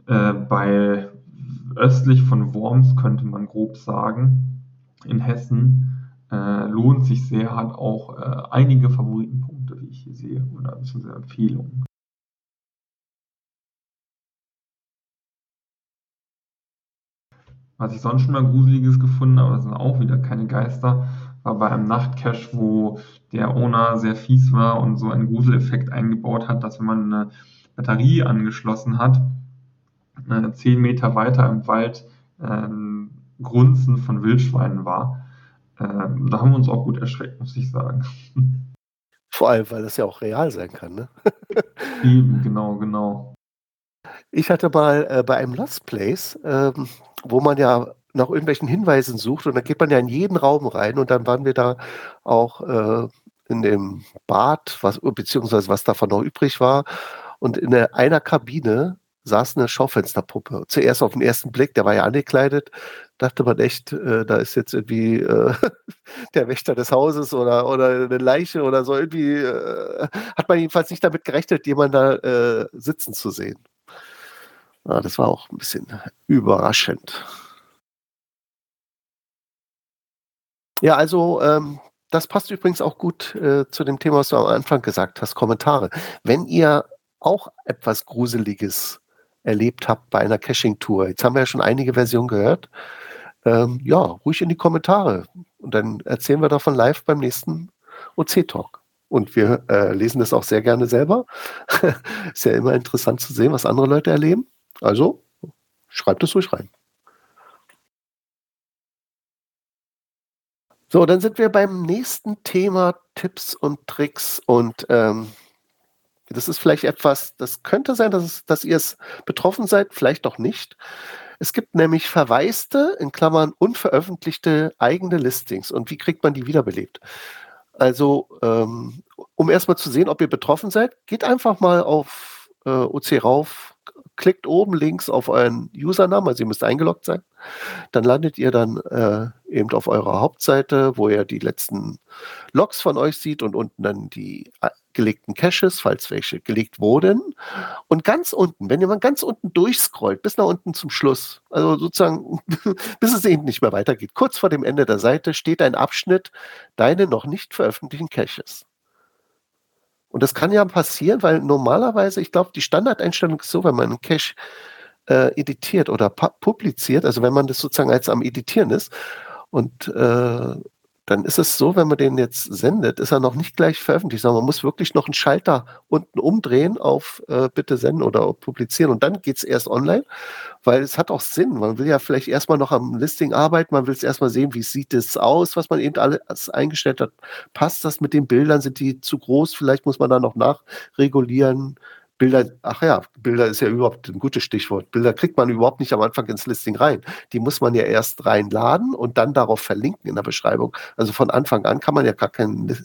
äh, bei östlich von Worms, könnte man grob sagen, in Hessen äh, lohnt sich sehr, hat auch äh, einige Favoritenpunkte, wie ich hier sehe, oder beziehungsweise Empfehlungen. Was ich sonst schon mal Gruseliges gefunden habe, das sind auch wieder keine Geister, war bei einem Nachtcache, wo der Owner sehr fies war und so einen Gruseleffekt eingebaut hat, dass wenn man eine Batterie angeschlossen hat, äh, zehn Meter weiter im Wald äh, Grunzen von Wildschweinen war. Ähm, da haben wir uns auch gut erschreckt, muss ich sagen. [laughs] Vor allem, weil das ja auch real sein kann, ne? [laughs] Eben, genau, genau. Ich hatte mal äh, bei einem Lost Place, ähm, wo man ja nach irgendwelchen Hinweisen sucht und dann geht man ja in jeden Raum rein und dann waren wir da auch äh, in dem Bad, was, beziehungsweise was davon noch übrig war. Und in einer Kabine saß eine Schaufensterpuppe. Zuerst auf den ersten Blick, der war ja angekleidet, dachte man echt, äh, da ist jetzt irgendwie äh, [laughs] der Wächter des Hauses oder, oder eine Leiche oder so. Irgendwie äh, hat man jedenfalls nicht damit gerechnet, jemanden da äh, sitzen zu sehen. Ja, das war auch ein bisschen überraschend. Ja, also ähm, das passt übrigens auch gut äh, zu dem Thema, was du am Anfang gesagt hast, Kommentare. Wenn ihr auch etwas Gruseliges erlebt habt bei einer Caching-Tour. Jetzt haben wir ja schon einige Versionen gehört. Ähm, ja, ruhig in die Kommentare. Und dann erzählen wir davon live beim nächsten OC-Talk. Und wir äh, lesen das auch sehr gerne selber. [laughs] Ist ja immer interessant zu sehen, was andere Leute erleben. Also schreibt es ruhig rein. So, dann sind wir beim nächsten Thema Tipps und Tricks. Und ähm, das ist vielleicht etwas, das könnte sein, dass, dass ihr es betroffen seid, vielleicht doch nicht. Es gibt nämlich verwaiste, in Klammern unveröffentlichte eigene Listings. Und wie kriegt man die wiederbelebt? Also, ähm, um erstmal zu sehen, ob ihr betroffen seid, geht einfach mal auf äh, OC rauf, klickt oben links auf euren Usernamen, also ihr müsst eingeloggt sein. Dann landet ihr dann äh, eben auf eurer Hauptseite, wo ihr die letzten Logs von euch sieht und unten dann die äh, gelegten Caches, falls welche gelegt wurden. Und ganz unten, wenn mal ganz unten durchscrollt, bis nach unten zum Schluss, also sozusagen, [laughs] bis es eben nicht mehr weitergeht, kurz vor dem Ende der Seite steht ein Abschnitt, deine noch nicht veröffentlichten Caches. Und das kann ja passieren, weil normalerweise, ich glaube, die Standardeinstellung ist so, wenn man einen Cache äh, editiert oder publiziert, also wenn man das sozusagen als am Editieren ist und äh, dann ist es so, wenn man den jetzt sendet, ist er noch nicht gleich veröffentlicht, sondern man muss wirklich noch einen Schalter unten umdrehen auf äh, bitte senden oder publizieren und dann geht es erst online, weil es hat auch Sinn. Man will ja vielleicht erstmal noch am Listing arbeiten, man will es erstmal sehen, wie sieht es aus, was man eben alles eingestellt hat. Passt das mit den Bildern? Sind die zu groß? Vielleicht muss man da noch nachregulieren. Bilder, ach ja, Bilder ist ja überhaupt ein gutes Stichwort. Bilder kriegt man überhaupt nicht am Anfang ins Listing rein. Die muss man ja erst reinladen und dann darauf verlinken in der Beschreibung. Also von Anfang an kann man ja gar kein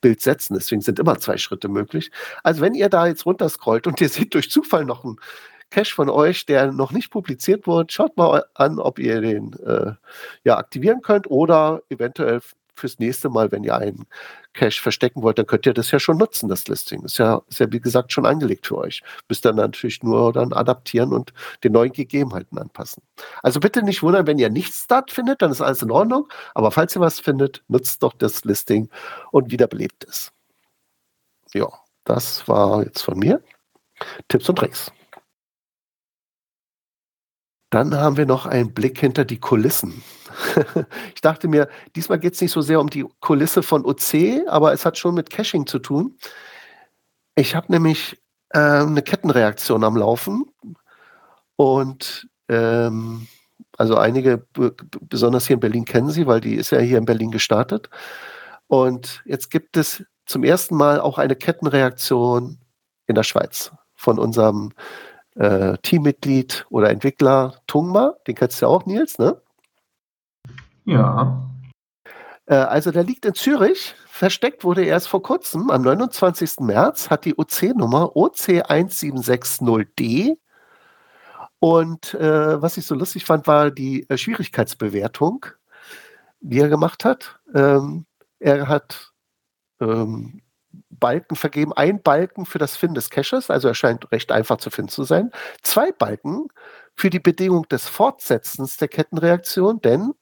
Bild setzen. Deswegen sind immer zwei Schritte möglich. Also wenn ihr da jetzt runterscrollt und [laughs] ihr seht durch Zufall noch einen Cache von euch, der noch nicht publiziert wurde, schaut mal an, ob ihr den äh, ja aktivieren könnt oder eventuell fürs nächste Mal, wenn ihr einen Cache verstecken wollt, dann könnt ihr das ja schon nutzen, das Listing. Ist ja, ist ja wie gesagt schon angelegt für euch. Müsst dann natürlich nur dann adaptieren und den neuen Gegebenheiten anpassen. Also bitte nicht wundern, wenn ihr nichts dort findet, dann ist alles in Ordnung. Aber falls ihr was findet, nutzt doch das Listing und wiederbelebt es. Ja, das war jetzt von mir. Tipps und Tricks. Dann haben wir noch einen Blick hinter die Kulissen. [laughs] ich dachte mir, diesmal geht es nicht so sehr um die Kulisse von OC, aber es hat schon mit Caching zu tun. Ich habe nämlich äh, eine Kettenreaktion am Laufen und ähm, also einige, besonders hier in Berlin, kennen sie, weil die ist ja hier in Berlin gestartet. Und jetzt gibt es zum ersten Mal auch eine Kettenreaktion in der Schweiz von unserem äh, Teammitglied oder Entwickler Tungma, den kennst du ja auch, Nils, ne? Ja. Äh, also der liegt in Zürich. Versteckt wurde er erst vor kurzem, am 29. März, hat die OC-Nummer OC1760D. Und äh, was ich so lustig fand, war die äh, Schwierigkeitsbewertung, die er gemacht hat. Ähm, er hat ähm, Balken vergeben. Ein Balken für das Finden des Caches, also er scheint recht einfach zu finden zu sein. Zwei Balken für die Bedingung des Fortsetzens der Kettenreaktion, denn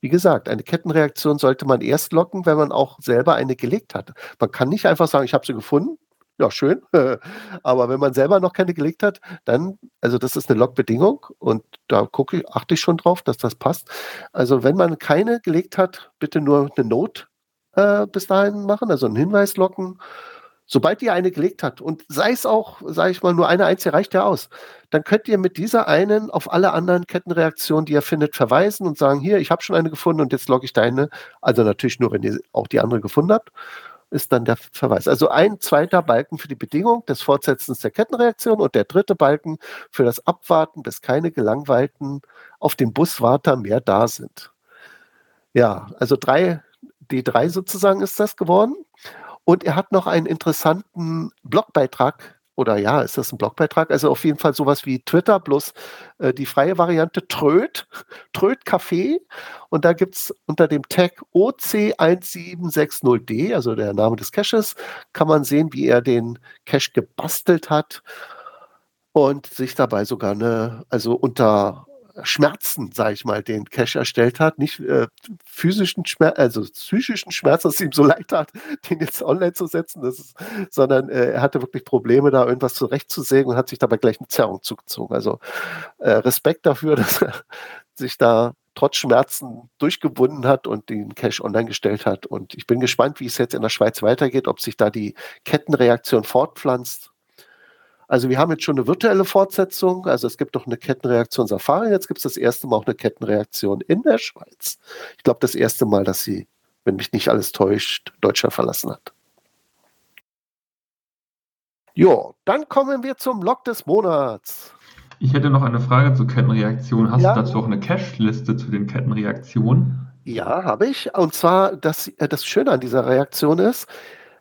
wie gesagt, eine Kettenreaktion sollte man erst locken, wenn man auch selber eine gelegt hat. Man kann nicht einfach sagen, ich habe sie gefunden. Ja, schön. [laughs] Aber wenn man selber noch keine gelegt hat, dann, also das ist eine Logbedingung und da gucke, achte ich schon drauf, dass das passt. Also wenn man keine gelegt hat, bitte nur eine Note äh, bis dahin machen, also einen Hinweis locken. Sobald ihr eine gelegt habt und sei es auch, sage ich mal, nur eine einzige reicht ja aus, dann könnt ihr mit dieser einen auf alle anderen Kettenreaktionen, die ihr findet, verweisen und sagen, hier, ich habe schon eine gefunden und jetzt logge ich deine. Also natürlich nur, wenn ihr auch die andere gefunden habt, ist dann der Verweis. Also ein zweiter Balken für die Bedingung des Fortsetzens der Kettenreaktion und der dritte Balken für das Abwarten, bis keine Gelangweilten auf dem Buswarter mehr da sind. Ja, also drei D3 sozusagen ist das geworden. Und er hat noch einen interessanten Blogbeitrag oder ja, ist das ein Blogbeitrag? Also auf jeden Fall sowas wie Twitter, bloß äh, die freie Variante Tröd, Tröd Café. Und da gibt es unter dem Tag OC1760D, also der Name des Caches, kann man sehen, wie er den Cache gebastelt hat und sich dabei sogar eine, also unter Schmerzen, sage ich mal, den Cache erstellt hat. Nicht äh, physischen Schmerzen, also psychischen Schmerzen, dass es ihm so leid tat, [laughs] den jetzt online zu setzen, ist, sondern äh, er hatte wirklich Probleme, da irgendwas zurechtzusägen und hat sich dabei gleich eine Zerrung zugezogen. Also äh, Respekt dafür, [laughs] dass er sich da trotz Schmerzen durchgebunden hat und den Cache online gestellt hat. Und ich bin gespannt, wie es jetzt in der Schweiz weitergeht, ob sich da die Kettenreaktion fortpflanzt. Also wir haben jetzt schon eine virtuelle Fortsetzung. Also es gibt doch eine Kettenreaktion Safari. Jetzt gibt es das erste Mal auch eine Kettenreaktion in der Schweiz. Ich glaube, das erste Mal, dass sie, wenn mich nicht alles täuscht, Deutschland verlassen hat. Jo, dann kommen wir zum Log des Monats. Ich hätte noch eine Frage zur Kettenreaktion. Hast ja. du dazu auch eine Cache-Liste zu den Kettenreaktionen? Ja, habe ich. Und zwar, das, äh, das Schöne an dieser Reaktion ist,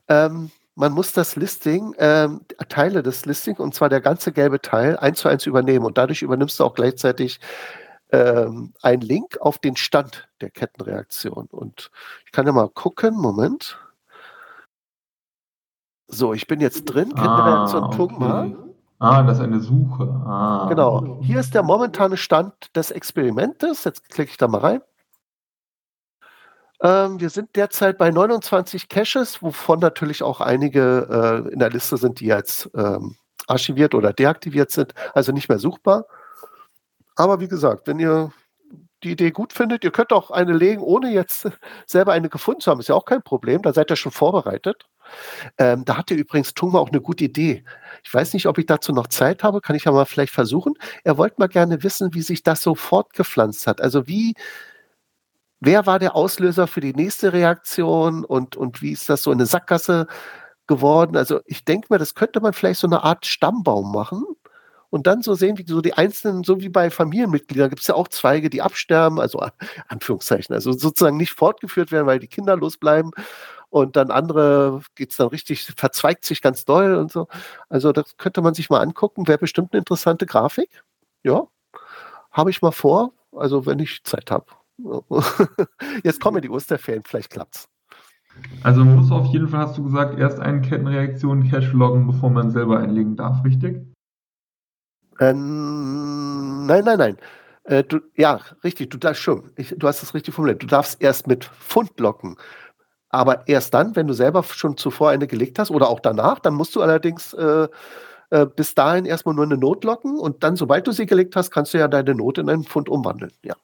ähm, man muss das Listing, ähm, Teile des Listings, und zwar der ganze gelbe Teil, eins zu eins übernehmen. Und dadurch übernimmst du auch gleichzeitig ähm, einen Link auf den Stand der Kettenreaktion. Und ich kann ja mal gucken, Moment. So, ich bin jetzt drin, Kettenreaktion ah, okay. Tugma. Ah, das ist eine Suche. Ah. Genau. Hier ist der momentane Stand des Experimentes. Jetzt klicke ich da mal rein. Ähm, wir sind derzeit bei 29 Caches, wovon natürlich auch einige äh, in der Liste sind, die jetzt ähm, archiviert oder deaktiviert sind, also nicht mehr suchbar. Aber wie gesagt, wenn ihr die Idee gut findet, ihr könnt auch eine legen, ohne jetzt selber eine gefunden zu haben, ist ja auch kein Problem, da seid ihr schon vorbereitet. Ähm, da hatte übrigens Tungma auch eine gute Idee. Ich weiß nicht, ob ich dazu noch Zeit habe, kann ich ja mal vielleicht versuchen. Er wollte mal gerne wissen, wie sich das so fortgepflanzt hat. Also wie, wer war der Auslöser für die nächste Reaktion und, und wie ist das so eine Sackgasse geworden? Also ich denke mir, das könnte man vielleicht so eine Art Stammbaum machen und dann so sehen, wie so die einzelnen, so wie bei Familienmitgliedern, gibt es ja auch Zweige, die absterben, also Anführungszeichen, also sozusagen nicht fortgeführt werden, weil die Kinder losbleiben und dann andere geht es dann richtig, verzweigt sich ganz doll und so. Also das könnte man sich mal angucken, wäre bestimmt eine interessante Grafik. Ja, habe ich mal vor, also wenn ich Zeit habe. [laughs] Jetzt kommen die Osterferien, vielleicht klappt's. Also man muss auf jeden Fall, hast du gesagt, erst eine Kettenreaktion Cache loggen, bevor man selber einlegen darf, richtig? Ähm, nein, nein, nein. Äh, du, ja, richtig, du darfst schon. Ich, du hast es richtig formuliert. Du darfst erst mit Fundblocken aber erst dann, wenn du selber schon zuvor eine gelegt hast oder auch danach, dann musst du allerdings äh, äh, bis dahin erstmal nur eine Not locken und dann, sobald du sie gelegt hast, kannst du ja deine Not in einen Pfund umwandeln. Ja.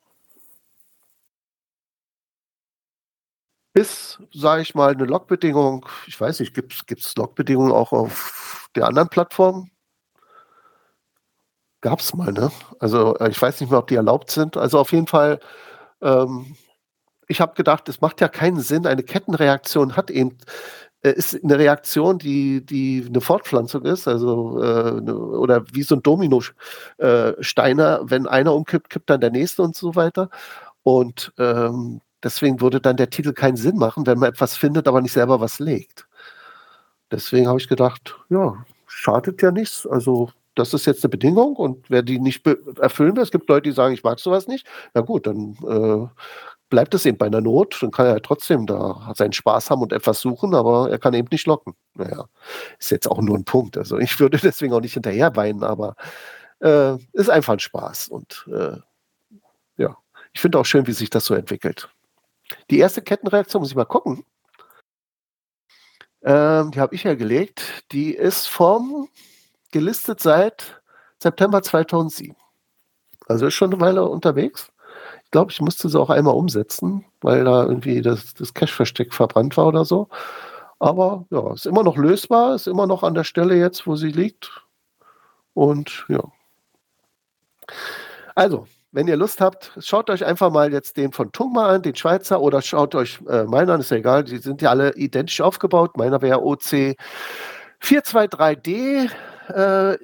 Bis, sage ich mal, eine Logbedingung, ich weiß nicht, gibt es Logbedingungen auch auf der anderen Plattform? Gab es mal, ne? Also äh, ich weiß nicht mehr, ob die erlaubt sind. Also auf jeden Fall ähm, ich habe gedacht, es macht ja keinen Sinn. Eine Kettenreaktion hat eben äh, ist eine Reaktion, die, die eine Fortpflanzung ist, also äh, ne, oder wie so ein Dominosteiner, äh, wenn einer umkippt, kippt dann der nächste und so weiter. Und ähm, deswegen würde dann der Titel keinen Sinn machen, wenn man etwas findet, aber nicht selber was legt. Deswegen habe ich gedacht, ja, schadet ja nichts. Also das ist jetzt eine Bedingung und wer die nicht erfüllen will, es gibt Leute, die sagen, ich mag sowas nicht, na gut, dann äh, bleibt es eben bei einer Not, dann kann er trotzdem da seinen Spaß haben und etwas suchen, aber er kann eben nicht locken. Naja, ist jetzt auch nur ein Punkt. Also ich [laughs] würde deswegen auch nicht hinterher weinen, aber äh, ist einfach ein Spaß. Und äh, ja, ich finde auch schön, wie sich das so entwickelt. Die erste Kettenreaktion muss ich mal gucken. Ähm, die habe ich ja gelegt. Die ist vom gelistet seit September 2007. Also ist schon eine Weile unterwegs. Ich glaube, ich musste sie auch einmal umsetzen, weil da irgendwie das, das Cache-Versteck verbrannt war oder so. Aber ja, ist immer noch lösbar, ist immer noch an der Stelle jetzt, wo sie liegt. Und ja. Also, wenn ihr Lust habt, schaut euch einfach mal jetzt den von Tungma an, den Schweizer, oder schaut euch äh, meinen an, ist ja egal, die sind ja alle identisch aufgebaut. Meiner wäre OC 423D. Äh,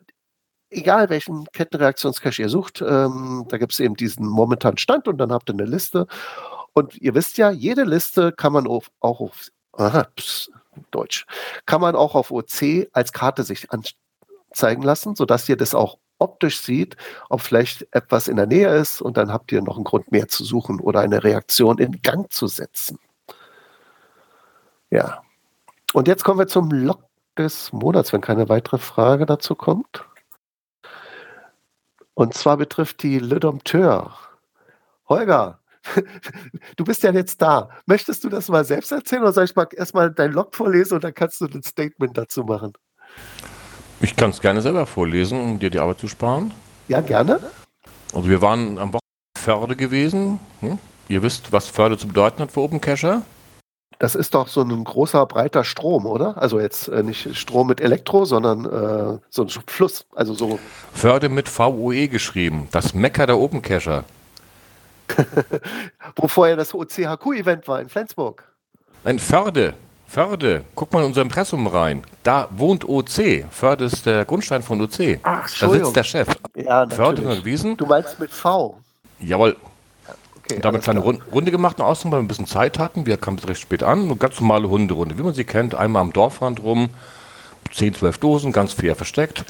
egal welchen Kettenreaktionscache ihr sucht, ähm, da gibt es eben diesen momentanen Stand und dann habt ihr eine Liste. Und ihr wisst ja, jede Liste kann man auf, auch auf aha, pss, Deutsch, kann man auch auf OC als Karte sich anzeigen lassen, sodass ihr das auch optisch sieht, ob vielleicht etwas in der Nähe ist und dann habt ihr noch einen Grund mehr zu suchen oder eine Reaktion in Gang zu setzen. Ja. Und jetzt kommen wir zum Log des Monats, wenn keine weitere Frage dazu kommt. Und zwar betrifft die Le Dompteur. Holger, [laughs] du bist ja jetzt da. Möchtest du das mal selbst erzählen oder soll ich mal erstmal dein Log vorlesen und dann kannst du ein Statement dazu machen? Ich kann es gerne selber vorlesen, um dir die Arbeit zu sparen. Ja, gerne. Also wir waren am Wochenende Förde gewesen. Hm? Ihr wisst, was Förde zu bedeuten hat für Open Cacher? Das ist doch so ein großer, breiter Strom, oder? Also jetzt äh, nicht Strom mit Elektro, sondern äh, so ein Fluss. Also so. Förde mit VOE geschrieben. Das Mecker der Open Cacher. [laughs] Wo vorher das OCHQ-Event war in Flensburg. Nein, Förde. Förde. Guck mal in unser Impressum rein. Da wohnt OC. Förde ist der Grundstein von OC. Ach, da sitzt der Chef. Ja, Förde natürlich. gewesen. Du meinst mit V. Jawohl. Okay, Und da haben wir eine kleine Runde gemacht, eine Ausnahme, weil wir ein bisschen Zeit hatten. Wir kamen recht spät an. Eine ganz normale Hunderunde, wie man sie kennt. Einmal am Dorfrand rum. 10, 12 Dosen, ganz fair versteckt.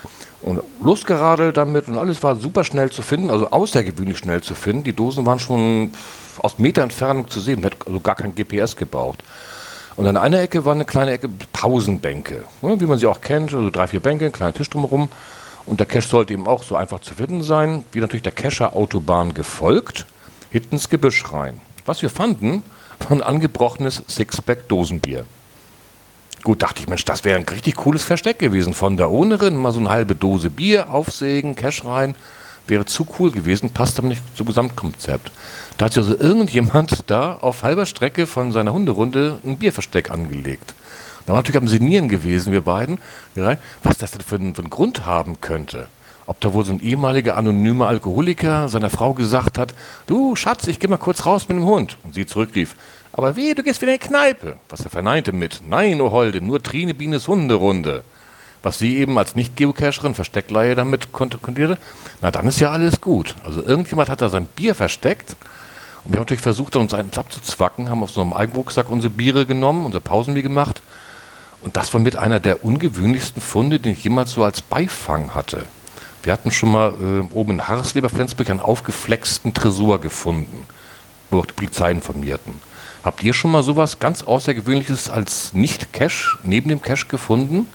Und losgeradelt damit und alles war super schnell zu finden, also außergewöhnlich schnell zu finden. Die Dosen waren schon aus Meter Entfernung zu sehen, man hat also gar kein GPS gebraucht. Und an einer Ecke war eine kleine Ecke Pausenbänke, ne, wie man sie auch kennt, also drei, vier Bänke, ein kleiner Tisch drumherum. Und der Cache sollte eben auch so einfach zu finden sein, wie natürlich der Cacher-Autobahn gefolgt, hinten ins Gebüsch rein. Was wir fanden, war ein angebrochenes Sixpack Dosenbier. Gut, dachte ich, Mensch, das wäre ein richtig cooles Versteck gewesen. Von der Ownerin mal so eine halbe Dose Bier aufsägen, Cash rein. Wäre zu cool gewesen, passt aber nicht zum Gesamtkonzept. Da hat sich also irgendjemand da auf halber Strecke von seiner Hunderunde ein Bierversteck angelegt. Da war natürlich am Senieren gewesen, wir beiden, was das denn für einen, für einen Grund haben könnte. Ob da wohl so ein ehemaliger anonymer Alkoholiker seiner Frau gesagt hat, du Schatz, ich geh mal kurz raus mit dem Hund. Und sie zurücklief, aber wie, du gehst wieder in die Kneipe. Was er verneinte mit, nein, o Holde, nur Trine Bienes Hunderunde. Was sie eben als Nicht-Geocacherin Versteckleihe damit kontrollierte, na dann ist ja alles gut. Also irgendjemand hat da sein Bier versteckt und wir haben natürlich versucht, uns eins abzuzwacken, haben auf so einem Eigenrucksack unsere Biere genommen, unser Pausenbier gemacht. Und das war mit einer der ungewöhnlichsten Funde, den ich jemals so als Beifang hatte. Wir hatten schon mal äh, oben in Harsleber, Flensburg, einen aufgeflexten Tresor gefunden, wo auch die Polizei informierten. Habt ihr schon mal sowas ganz Außergewöhnliches als Nicht-Cache neben dem Cache gefunden?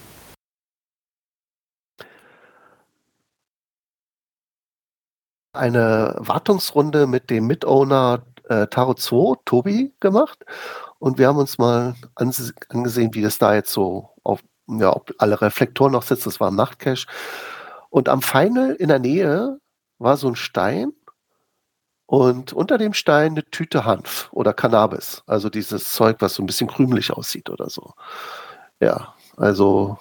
Eine Wartungsrunde mit dem Mitowner äh, Taro 2, Tobi, gemacht. Und wir haben uns mal angesehen, wie das da jetzt so auf, ja, ob alle Reflektoren noch sitzen. Das war ein Nachtcache. Und am Final in der Nähe war so ein Stein und unter dem Stein eine Tüte Hanf oder Cannabis. Also dieses Zeug, was so ein bisschen krümelig aussieht oder so. Ja, also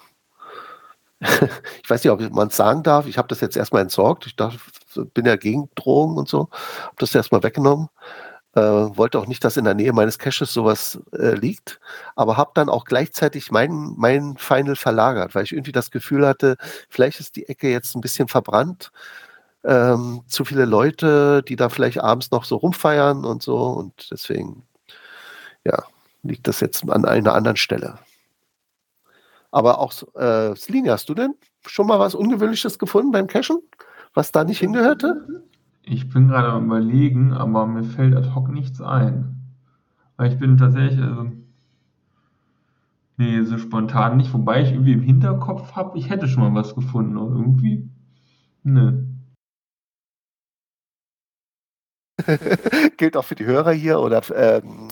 [laughs] ich weiß nicht, ob man es sagen darf. Ich habe das jetzt erstmal entsorgt. Ich dachte, bin ja gegen Drogen und so. Habe das erstmal weggenommen. Äh, wollte auch nicht, dass in der Nähe meines Caches sowas äh, liegt. Aber habe dann auch gleichzeitig mein, mein Final verlagert, weil ich irgendwie das Gefühl hatte, vielleicht ist die Ecke jetzt ein bisschen verbrannt. Ähm, zu viele Leute, die da vielleicht abends noch so rumfeiern und so. Und deswegen, ja, liegt das jetzt an einer anderen Stelle. Aber auch, äh, Slini, hast du denn schon mal was Ungewöhnliches gefunden beim Cashen, was da nicht hingehörte? Ich bin gerade am überlegen, aber mir fällt ad hoc nichts ein. Weil ich bin tatsächlich, also, nee, so spontan nicht, wobei ich irgendwie im Hinterkopf habe, ich hätte schon mal was gefunden, aber irgendwie, ne. [laughs] Gilt auch für die Hörer hier oder ähm,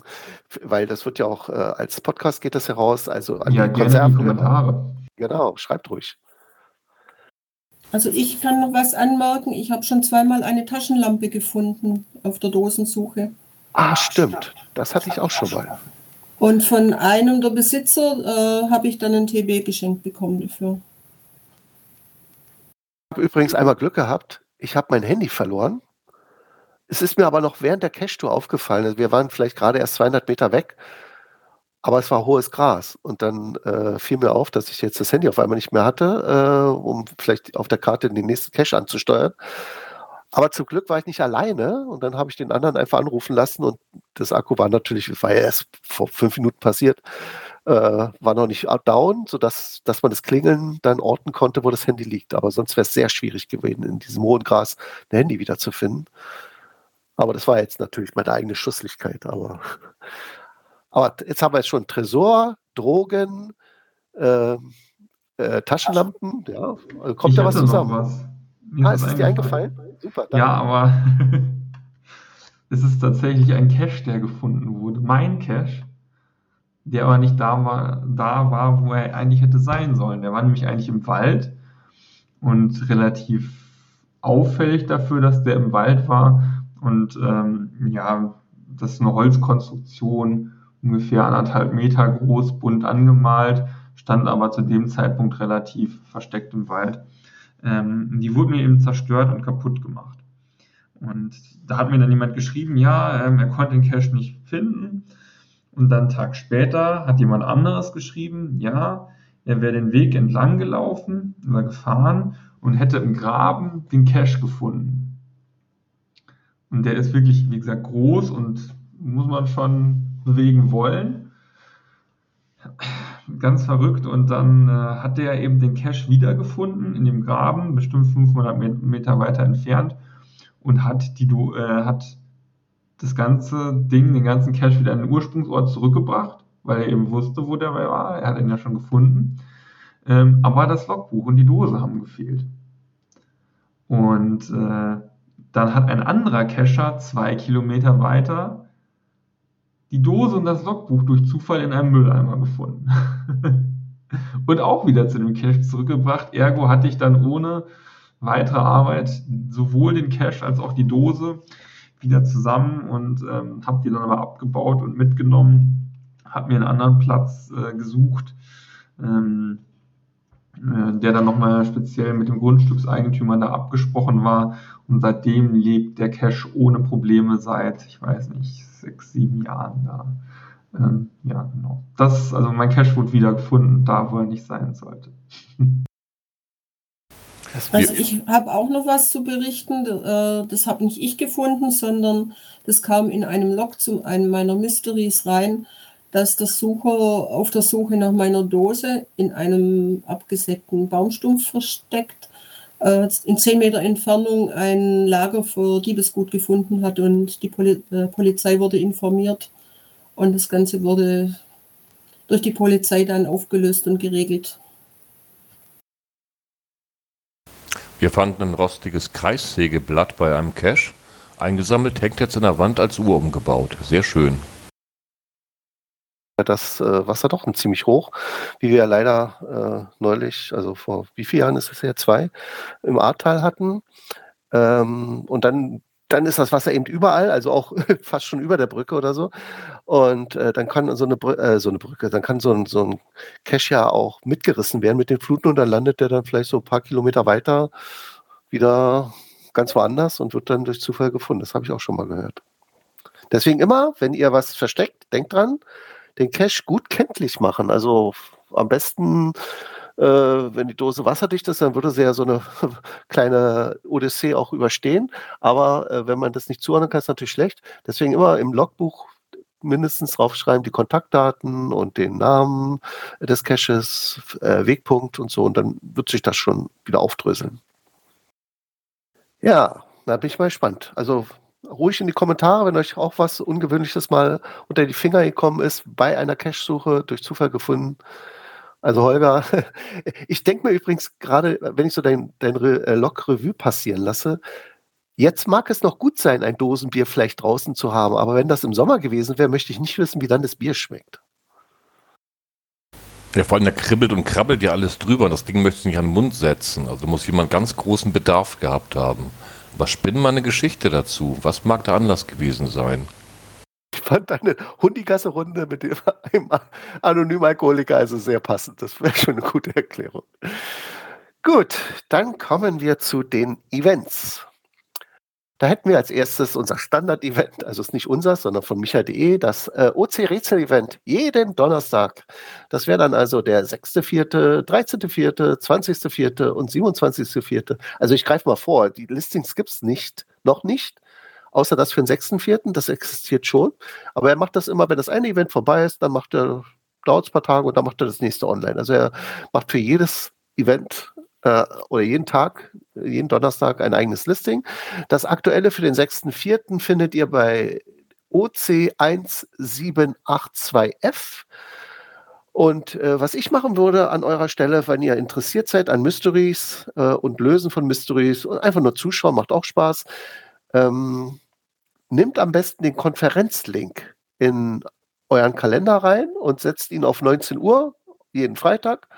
weil das wird ja auch äh, als Podcast geht das heraus, also an Ja, die. Kommentare. Genau, schreibt ruhig. Also ich kann noch was anmerken. Ich habe schon zweimal eine Taschenlampe gefunden auf der Dosensuche. Ah, stimmt. Das hatte ich auch schon mal. Und von einem der Besitzer äh, habe ich dann ein TB geschenkt bekommen dafür. Ich habe übrigens einmal Glück gehabt. Ich habe mein Handy verloren. Es ist mir aber noch während der Cache-Tour aufgefallen. Wir waren vielleicht gerade erst 200 Meter weg, aber es war hohes Gras. Und dann äh, fiel mir auf, dass ich jetzt das Handy auf einmal nicht mehr hatte, äh, um vielleicht auf der Karte den nächsten Cache anzusteuern. Aber zum Glück war ich nicht alleine und dann habe ich den anderen einfach anrufen lassen und das Akku war natürlich, war ja erst vor fünf Minuten passiert, äh, war noch nicht down, sodass dass man das Klingeln dann orten konnte, wo das Handy liegt. Aber sonst wäre es sehr schwierig gewesen, in diesem hohen Gras ein Handy wiederzufinden. Aber das war jetzt natürlich meine eigene Schusslichkeit. Aber, [laughs] aber jetzt haben wir jetzt schon Tresor, Drogen, äh, äh, Taschenlampen. Ja, also kommt ich da was zusammen? was. Ah, ist es dir eingefallen? super. Danke. Ja, aber [laughs] es ist tatsächlich ein Cache, der gefunden wurde. Mein Cache, der aber nicht da war, da war, wo er eigentlich hätte sein sollen. Der war nämlich eigentlich im Wald und relativ auffällig dafür, dass der im Wald war. Und ähm, ja, das ist eine Holzkonstruktion, ungefähr anderthalb Meter groß, bunt angemalt, stand aber zu dem Zeitpunkt relativ versteckt im Wald. Ähm, die wurden mir eben zerstört und kaputt gemacht. Und da hat mir dann jemand geschrieben, ja, ähm, er konnte den Cache nicht finden. Und dann einen Tag später hat jemand anderes geschrieben, ja, er wäre den Weg entlang gelaufen oder gefahren und hätte im Graben den Cache gefunden. Der ist wirklich, wie gesagt, groß und muss man schon bewegen wollen. Ganz verrückt. Und dann äh, hat der eben den Cache wiedergefunden in dem Graben, bestimmt 500 Meter weiter entfernt und hat, die, äh, hat das ganze Ding, den ganzen Cache wieder an den Ursprungsort zurückgebracht, weil er eben wusste, wo der war. Er hat ihn ja schon gefunden. Ähm, aber das Logbuch und die Dose haben gefehlt. Und äh, dann hat ein anderer Cacher zwei Kilometer weiter die Dose und das Logbuch durch Zufall in einem Mülleimer gefunden. [laughs] und auch wieder zu dem Cache zurückgebracht. Ergo hatte ich dann ohne weitere Arbeit sowohl den Cache als auch die Dose wieder zusammen und ähm, habe die dann aber abgebaut und mitgenommen, habe mir einen anderen Platz äh, gesucht, ähm, äh, der dann nochmal speziell mit dem Grundstückseigentümer da abgesprochen war und seitdem lebt der Cache ohne Probleme seit, ich weiß nicht, sechs, sieben Jahren da. Ähm, ja, genau. Das, also mein Cache wurde wieder gefunden, da wo er nicht sein sollte. Also ich habe auch noch was zu berichten. Äh, das habe nicht ich gefunden, sondern das kam in einem Log zu einem meiner Mysteries rein, dass der Sucher auf der Suche nach meiner Dose in einem abgesägten Baumstumpf versteckt äh, in 10 Meter Entfernung ein Lager für Diebesgut gefunden hat und die Poli äh, Polizei wurde informiert und das Ganze wurde durch die Polizei dann aufgelöst und geregelt. Wir fanden ein rostiges Kreissägeblatt bei einem Cache. Eingesammelt, hängt jetzt in der Wand als Uhr umgebaut. Sehr schön das äh, Wasser doch ziemlich hoch, wie wir ja leider äh, neulich, also vor wie vielen Jahren ist es ja, zwei, im Ahrtal hatten. Ähm, und dann, dann ist das Wasser eben überall, also auch [laughs] fast schon über der Brücke oder so. Und äh, dann kann so eine, Brü äh, so eine Brücke, dann kann so ein, so ein Cache ja auch mitgerissen werden mit den Fluten und dann landet der dann vielleicht so ein paar Kilometer weiter wieder ganz woanders und wird dann durch Zufall gefunden. Das habe ich auch schon mal gehört. Deswegen immer, wenn ihr was versteckt, denkt dran, den Cache gut kenntlich machen. Also am besten, äh, wenn die Dose wasserdicht ist, dann würde sie ja so eine [laughs] kleine Odyssee auch überstehen. Aber äh, wenn man das nicht zuordnen kann, ist natürlich schlecht. Deswegen immer im Logbuch mindestens draufschreiben, die Kontaktdaten und den Namen des Caches, äh, Wegpunkt und so. Und dann wird sich das schon wieder aufdröseln. Ja, da bin ich mal gespannt. Also ruhig in die Kommentare, wenn euch auch was Ungewöhnliches mal unter die Finger gekommen ist, bei einer Cache-Suche durch Zufall gefunden. Also Holger, [laughs] ich denke mir übrigens gerade, wenn ich so dein, dein Re äh, Log-Revue passieren lasse, jetzt mag es noch gut sein, ein Dosenbier vielleicht draußen zu haben, aber wenn das im Sommer gewesen wäre, möchte ich nicht wissen, wie dann das Bier schmeckt. Ja, vor allem, da kribbelt und krabbelt ja alles drüber. Das Ding möchte ich nicht an den Mund setzen. Also muss jemand ganz großen Bedarf gehabt haben. Was spinnen mal eine Geschichte dazu? Was mag der Anlass gewesen sein? Ich fand deine Hundigasse-Runde mit dem [laughs] anonymen Alkoholiker also sehr passend. Das wäre schon eine gute Erklärung. Gut, dann kommen wir zu den Events. Da hätten wir als erstes unser Standard-Event, also es ist nicht unser, sondern von michael.de, das äh, OC-Rätsel-Event jeden Donnerstag. Das wäre dann also der 6.4., 13.4., 20.4. und 27.4. Also ich greife mal vor, die Listings gibt es nicht, noch nicht, außer das für den 6.4., das existiert schon. Aber er macht das immer, wenn das eine Event vorbei ist, dann macht er, dauert es ein paar Tage und dann macht er das nächste online. Also er macht für jedes Event äh, oder jeden Tag, jeden Donnerstag ein eigenes Listing. Das aktuelle für den 6.4. findet ihr bei OC1782F. Und äh, was ich machen würde an eurer Stelle, wenn ihr interessiert seid an Mysteries äh, und Lösen von Mysteries und einfach nur zuschauen, macht auch Spaß, ähm, nimmt am besten den Konferenzlink in euren Kalender rein und setzt ihn auf 19 Uhr jeden Freitag.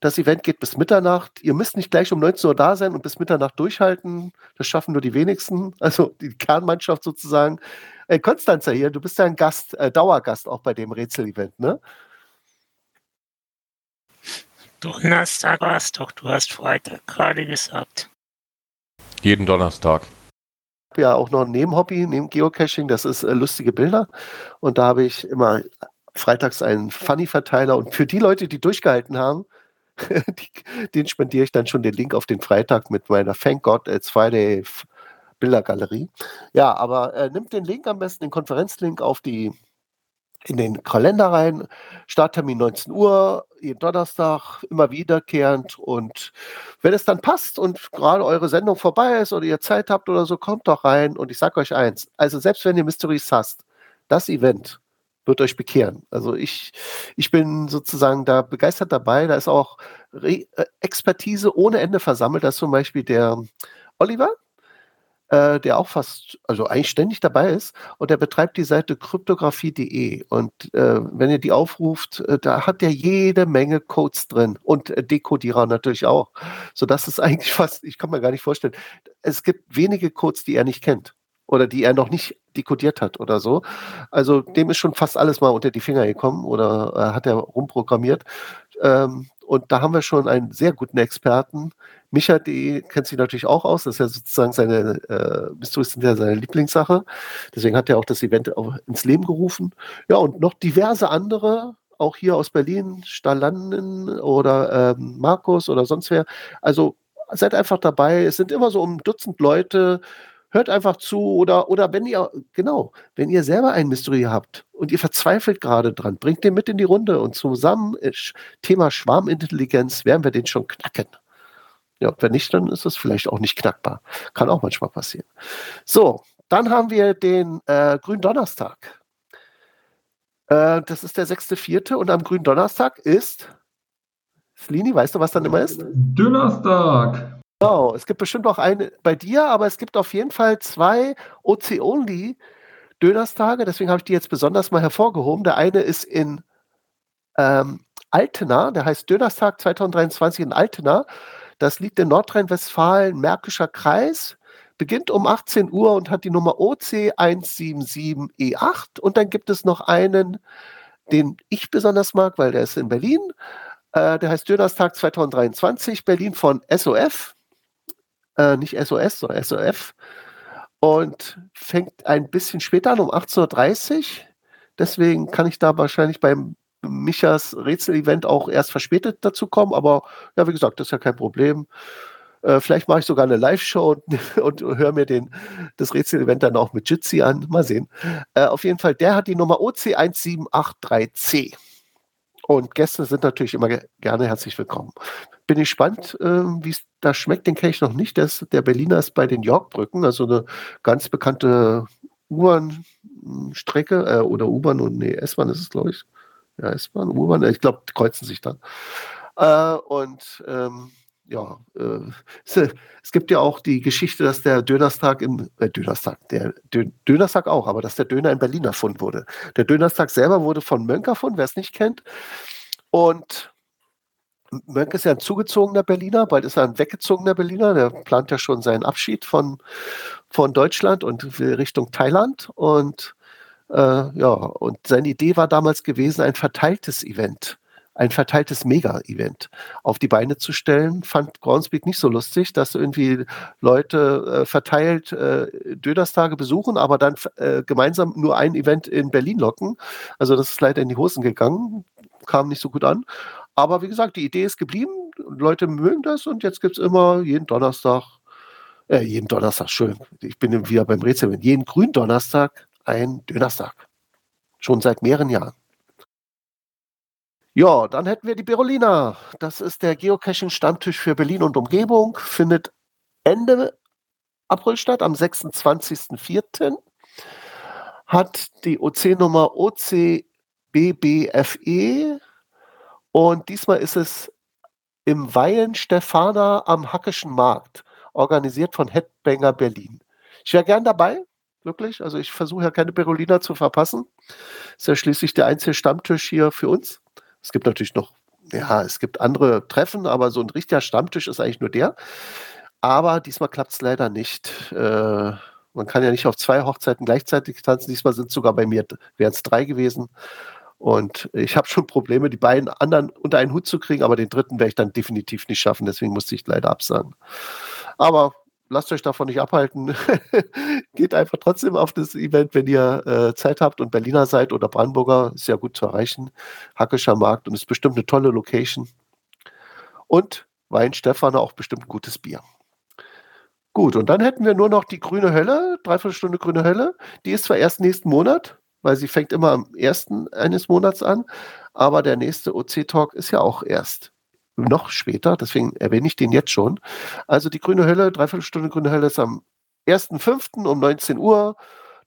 Das Event geht bis Mitternacht. Ihr müsst nicht gleich um 19 Uhr da sein und bis Mitternacht durchhalten. Das schaffen nur die wenigsten, [laughs] also die Kernmannschaft sozusagen. Äh, Konstanzer hier, du bist ja ein Gast, äh, Dauergast auch bei dem Rätsel-Event, ne? Donnerstag war es doch, du hast Freitag gerade gesagt. Jeden Donnerstag. Ich habe ja auch noch ein Nebenhobby, neben Geocaching, das ist äh, lustige Bilder. Und da habe ich immer freitags einen Funny-Verteiler. Und für die Leute, die durchgehalten haben, [laughs] die, den spendiere ich dann schon den Link auf den Freitag mit meiner Thank God It's Friday Bildergalerie. Ja, aber äh, nimmt den Link am besten, den Konferenzlink auf die in den Kalender rein. Starttermin 19 Uhr, jeden Donnerstag, immer wiederkehrend. Und wenn es dann passt und gerade eure Sendung vorbei ist oder ihr Zeit habt oder so, kommt doch rein. Und ich sage euch eins: Also, selbst wenn ihr Mysteries hasst, das Event wird euch bekehren. Also, ich, ich bin sozusagen da begeistert dabei. Da ist auch Re äh, Expertise ohne Ende versammelt. Da ist zum Beispiel der Oliver, äh, der auch fast, also eigentlich ständig dabei ist und der betreibt die Seite kryptographie.de und äh, wenn ihr die aufruft, äh, da hat er jede Menge Codes drin und äh, Dekodierer natürlich auch, sodass [laughs] es eigentlich fast, ich kann mir gar nicht vorstellen, es gibt wenige Codes, die er nicht kennt oder die er noch nicht dekodiert hat oder so. Also dem ist schon fast alles mal unter die Finger gekommen oder äh, hat er rumprogrammiert. Ähm, und da haben wir schon einen sehr guten Experten. Micha, die kennt sich natürlich auch aus. Das ist ja sozusagen seine, äh, Mysteries sind ja seine Lieblingssache. Deswegen hat er auch das Event auch ins Leben gerufen. Ja, und noch diverse andere, auch hier aus Berlin, Stalanen oder ähm, Markus oder sonst wer. Also seid einfach dabei. Es sind immer so um ein Dutzend Leute hört einfach zu oder, oder wenn ihr, genau, wenn ihr selber ein Mystery habt und ihr verzweifelt gerade dran, bringt den mit in die Runde und zusammen, äh, Thema Schwarmintelligenz, werden wir den schon knacken. Ja, wenn nicht, dann ist es vielleicht auch nicht knackbar. Kann auch manchmal passieren. So, dann haben wir den äh, Grünen Donnerstag. Äh, das ist der 6.4. und am Grünen Donnerstag ist, Slini, weißt du, was dann immer ist? Donnerstag. Genau, es gibt bestimmt auch eine bei dir, aber es gibt auf jeden Fall zwei OC-Only Dönerstage, deswegen habe ich die jetzt besonders mal hervorgehoben. Der eine ist in ähm, Altena, der heißt Dönerstag 2023 in Altena. Das liegt in Nordrhein-Westfalen, Märkischer Kreis, beginnt um 18 Uhr und hat die Nummer OC 177E8. E und dann gibt es noch einen, den ich besonders mag, weil der ist in Berlin. Äh, der heißt Dönerstag 2023, Berlin von SOF äh, nicht SOS, sondern SOF. Und fängt ein bisschen später an, um 18.30 Uhr. Deswegen kann ich da wahrscheinlich beim Michas Rätsel-Event auch erst verspätet dazu kommen. Aber ja, wie gesagt, das ist ja kein Problem. Äh, vielleicht mache ich sogar eine Live-Show und, [laughs] und höre mir den, das Rätsel-Event dann auch mit Jitsi an. Mal sehen. Äh, auf jeden Fall, der hat die Nummer OC1783C. Und Gäste sind natürlich immer gerne herzlich willkommen. Bin ich gespannt, äh, wie es da schmeckt. Den kenne ich noch nicht. Der, ist, der Berliner ist bei den Yorkbrücken, also eine ganz bekannte U-Bahn-Strecke äh, oder U-Bahn und nee, S-Bahn ist es, glaube ich. Ja, S-Bahn, U-Bahn, ich glaube, kreuzen sich dann. Äh, und ähm, ja, äh, es, es, gibt ja auch die Geschichte, dass der Dönerstag im äh, Dönerstag, der Dö Dönerstag auch, aber dass der Döner in Berlin erfunden wurde. Der Dönerstag selber wurde von Mönk erfunden, wer es nicht kennt. Und Mönk ist ja ein zugezogener Berliner, bald ist er ein weggezogener Berliner, der plant ja schon seinen Abschied von, von Deutschland und Richtung Thailand. Und äh, ja, und seine Idee war damals gewesen, ein verteiltes Event ein verteiltes Mega-Event auf die Beine zu stellen, fand Groundspeak nicht so lustig, dass irgendwie Leute äh, verteilt äh, Döderstage besuchen, aber dann äh, gemeinsam nur ein Event in Berlin locken. Also das ist leider in die Hosen gegangen, kam nicht so gut an. Aber wie gesagt, die Idee ist geblieben, Leute mögen das und jetzt gibt es immer jeden Donnerstag, äh, jeden Donnerstag, schön, ich bin wieder beim Rätsel, jeden grünen Donnerstag ein Dönerstag. Schon seit mehreren Jahren. Ja, dann hätten wir die Berolina. Das ist der Geocaching-Stammtisch für Berlin und Umgebung. Findet Ende April statt, am 26.04. Hat die OC-Nummer OCBBFE Und diesmal ist es im Weihen Stefana am Hackischen Markt, organisiert von Headbanger Berlin. Ich wäre gern dabei, wirklich. Also ich versuche ja keine Berolina zu verpassen. Ist ja schließlich der einzige Stammtisch hier für uns. Es gibt natürlich noch, ja, es gibt andere Treffen, aber so ein richtiger Stammtisch ist eigentlich nur der. Aber diesmal klappt es leider nicht. Äh, man kann ja nicht auf zwei Hochzeiten gleichzeitig tanzen. Diesmal sind sogar bei mir, wären es drei gewesen. Und ich habe schon Probleme, die beiden anderen unter einen Hut zu kriegen, aber den dritten werde ich dann definitiv nicht schaffen. Deswegen musste ich leider absagen. Aber lasst euch davon nicht abhalten. [laughs] Geht einfach trotzdem auf das Event, wenn ihr äh, Zeit habt und Berliner seid oder Brandenburger. Ist ja gut zu erreichen. Hackischer Markt und ist bestimmt eine tolle Location. Und Wein Stefan auch bestimmt gutes Bier. Gut, und dann hätten wir nur noch die grüne Hölle, dreiviertel Stunde grüne Hölle. Die ist zwar erst nächsten Monat, weil sie fängt immer am ersten eines Monats an, aber der nächste OC-Talk ist ja auch erst noch später, deswegen erwähne ich den jetzt schon. Also die grüne Hölle, dreiviertel Stunde grüne Hölle ist am 1.5. um 19 Uhr,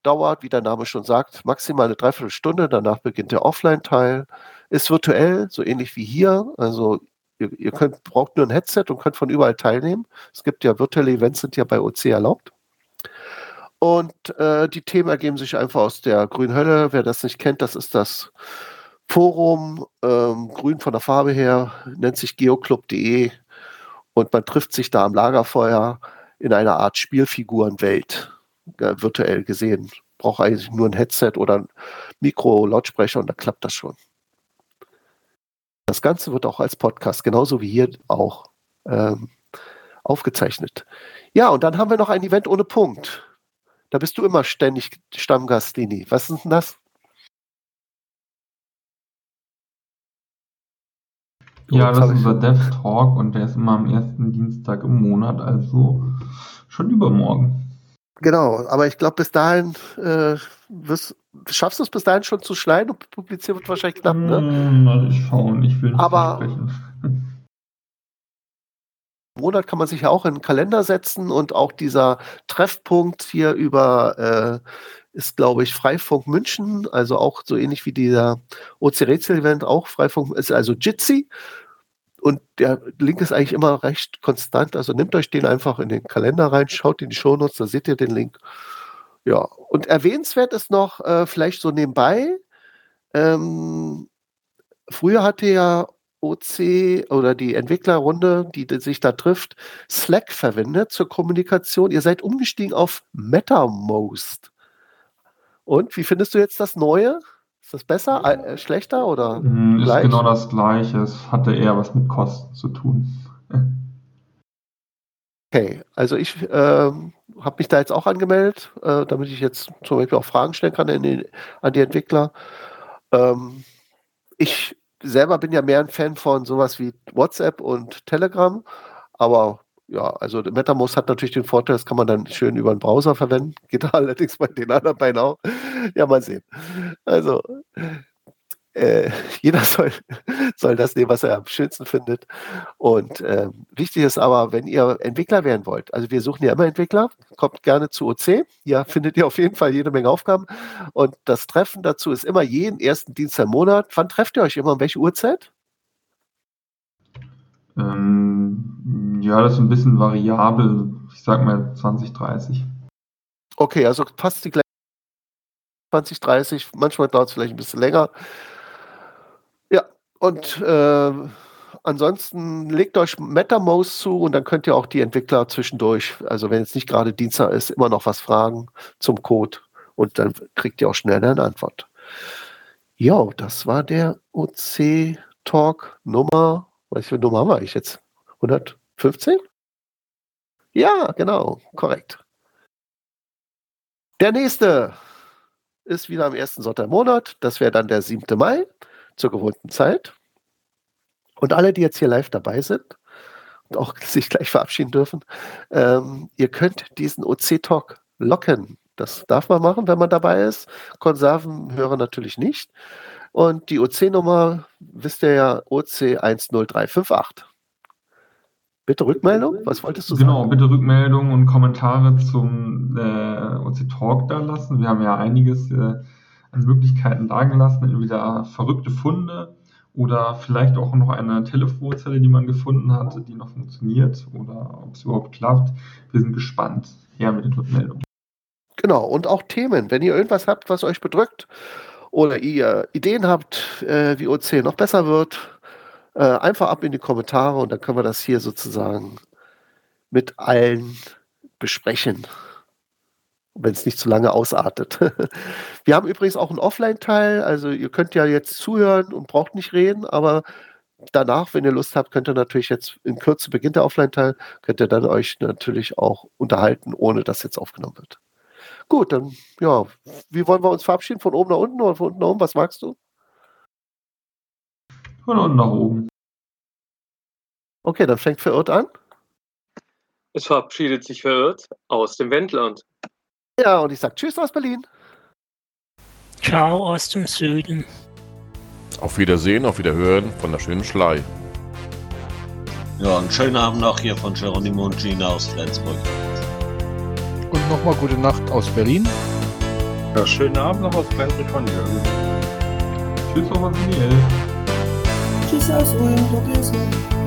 dauert, wie der Name schon sagt, maximal eine Dreiviertelstunde, danach beginnt der Offline-Teil, ist virtuell, so ähnlich wie hier, also ihr, ihr könnt, braucht nur ein Headset und könnt von überall teilnehmen. Es gibt ja virtuelle Events, sind ja bei OC erlaubt. Und äh, die Themen ergeben sich einfach aus der Grünen Hölle. Wer das nicht kennt, das ist das Forum, ähm, grün von der Farbe her, nennt sich geoclub.de und man trifft sich da am Lagerfeuer in einer Art Spielfigurenwelt, äh, virtuell gesehen. Braucht eigentlich nur ein Headset oder ein Mikro, Lautsprecher und dann klappt das schon. Das Ganze wird auch als Podcast, genauso wie hier auch, ähm, aufgezeichnet. Ja, und dann haben wir noch ein Event ohne Punkt. Da bist du immer ständig Stammgast, Lini. Was ist denn das? Ja, das ist unser Dev Talk und der ist immer am ersten Dienstag im Monat, also schon übermorgen. Genau, aber ich glaube, bis dahin äh, wirst, schaffst du es bis dahin schon zu schneiden und publizieren wird wahrscheinlich knapp, ne? Hm, mal schauen, ich will nicht Aber- versprechen. [laughs] Monat kann man sich ja auch in den Kalender setzen und auch dieser Treffpunkt hier über äh, ist, glaube ich, Freifunk München, also auch so ähnlich wie dieser OC-Rätsel-Event, auch Freifunk, ist also Jitsi. Und der Link ist eigentlich immer recht konstant. Also nehmt euch den einfach in den Kalender rein, schaut in die Shownotes, da seht ihr den Link. Ja, und erwähnenswert ist noch, äh, vielleicht so nebenbei, ähm, früher hatte ja OC oder die Entwicklerrunde, die die sich da trifft, Slack verwendet zur Kommunikation. Ihr seid umgestiegen auf MetaMost. Und wie findest du jetzt das Neue? Ist das besser, äh, schlechter oder Hm, Ist genau das Gleiche. Es hatte eher was mit Kosten zu tun. Okay, also ich ähm, habe mich da jetzt auch angemeldet, äh, damit ich jetzt zum Beispiel auch Fragen stellen kann an die, an die Entwickler. Ähm, ich selber bin ja mehr ein Fan von sowas wie WhatsApp und Telegram, aber ja, also MetaMost hat natürlich den Vorteil, das kann man dann schön über den Browser verwenden. [laughs] Geht allerdings bei den anderen beiden auch. Ja, mal sehen. Also, äh, [laughs] jeder soll, soll das nehmen, was er am schönsten findet. Und ähm, wichtig ist aber, wenn ihr Entwickler werden wollt, also wir suchen ja immer Entwickler, kommt gerne zu OC. Hier [laughs] findet ihr auf jeden Fall jede Menge Aufgaben. Und das Treffen dazu ist immer jeden ersten Dienstag im Monat. Wann trefft ihr euch immer? Um welche Uhrzeit? Ähm, ja, das ist ein bisschen variabel. Ich sag mal 20, 30. Okay, also passt die gleich 20, 30, manchmal dauert es vielleicht ein bisschen länger. Ja, und äh, ansonsten legt euch MetaMost zu und dann könnt ihr auch die Entwickler zwischendurch, also wenn jetzt nicht gerade Dienstag ist, immer noch was fragen zum Code und dann kriegt ihr auch schnell eine Antwort. Ja, das war der OC-Talk Nummer, was für Nummer haben wir eigentlich jetzt? 115? Ja, genau, korrekt. Der nächste ist wieder am ersten Sonntag im Monat. Das wäre dann der 7. Mai zur gewohnten Zeit. Und alle, die jetzt hier live dabei sind und auch [laughs] sich gleich verabschieden dürfen, ähm, ihr könnt diesen OC-Talk locken. Das darf man machen, wenn man dabei ist. Konservenhörer natürlich nicht. Und die OC-Nummer wisst ihr ja, OC 10358. Bitte Rückmeldung? Was wolltest du Genau, sagen? bitte Rückmeldungen und Kommentare zum äh, OC Talk da lassen. Wir haben ja einiges äh, an Möglichkeiten dagelassen, entweder verrückte Funde Oder vielleicht auch noch eine Telefonzelle, die man gefunden hat, die noch funktioniert oder ob es überhaupt klappt. Wir sind gespannt. Her mit den Rückmeldungen. Genau, und auch Themen. Wenn ihr irgendwas habt, was euch bedrückt oder ihr Ideen habt, äh, wie OC noch besser wird, äh, einfach ab in die Kommentare und dann können wir das hier sozusagen mit allen besprechen wenn es nicht zu lange ausartet. [laughs] Wir haben übrigens auch einen Offline-Teil, also ihr könnt ja jetzt zuhören und braucht nicht reden, aber danach, wenn ihr Lust habt, könnt ihr natürlich jetzt in Kürze beginnt der Offline-Teil, könnt ihr dann euch natürlich auch unterhalten, ohne dass jetzt aufgenommen wird. Gut, dann ja, wie wollen wir uns verabschieden? Von oben nach unten oder von unten nach oben? Was magst du? Von unten nach oben. Okay, dann fängt Verirrt an. Es verabschiedet sich Verirrt aus dem Wendland. Ja, und ich sage Tschüss aus Berlin. Ciao aus dem Süden. Auf Wiedersehen, auf Wiederhören von der schönen Schlei. Ja, einen schönen Abend noch hier von Geronimo und Gina aus Flensburg. Und nochmal gute Nacht aus Berlin. Ja, schönen Abend noch aus von Jürgen. Tschüss, Frau Daniel. Tschüss aus Ulm, Doppelsen.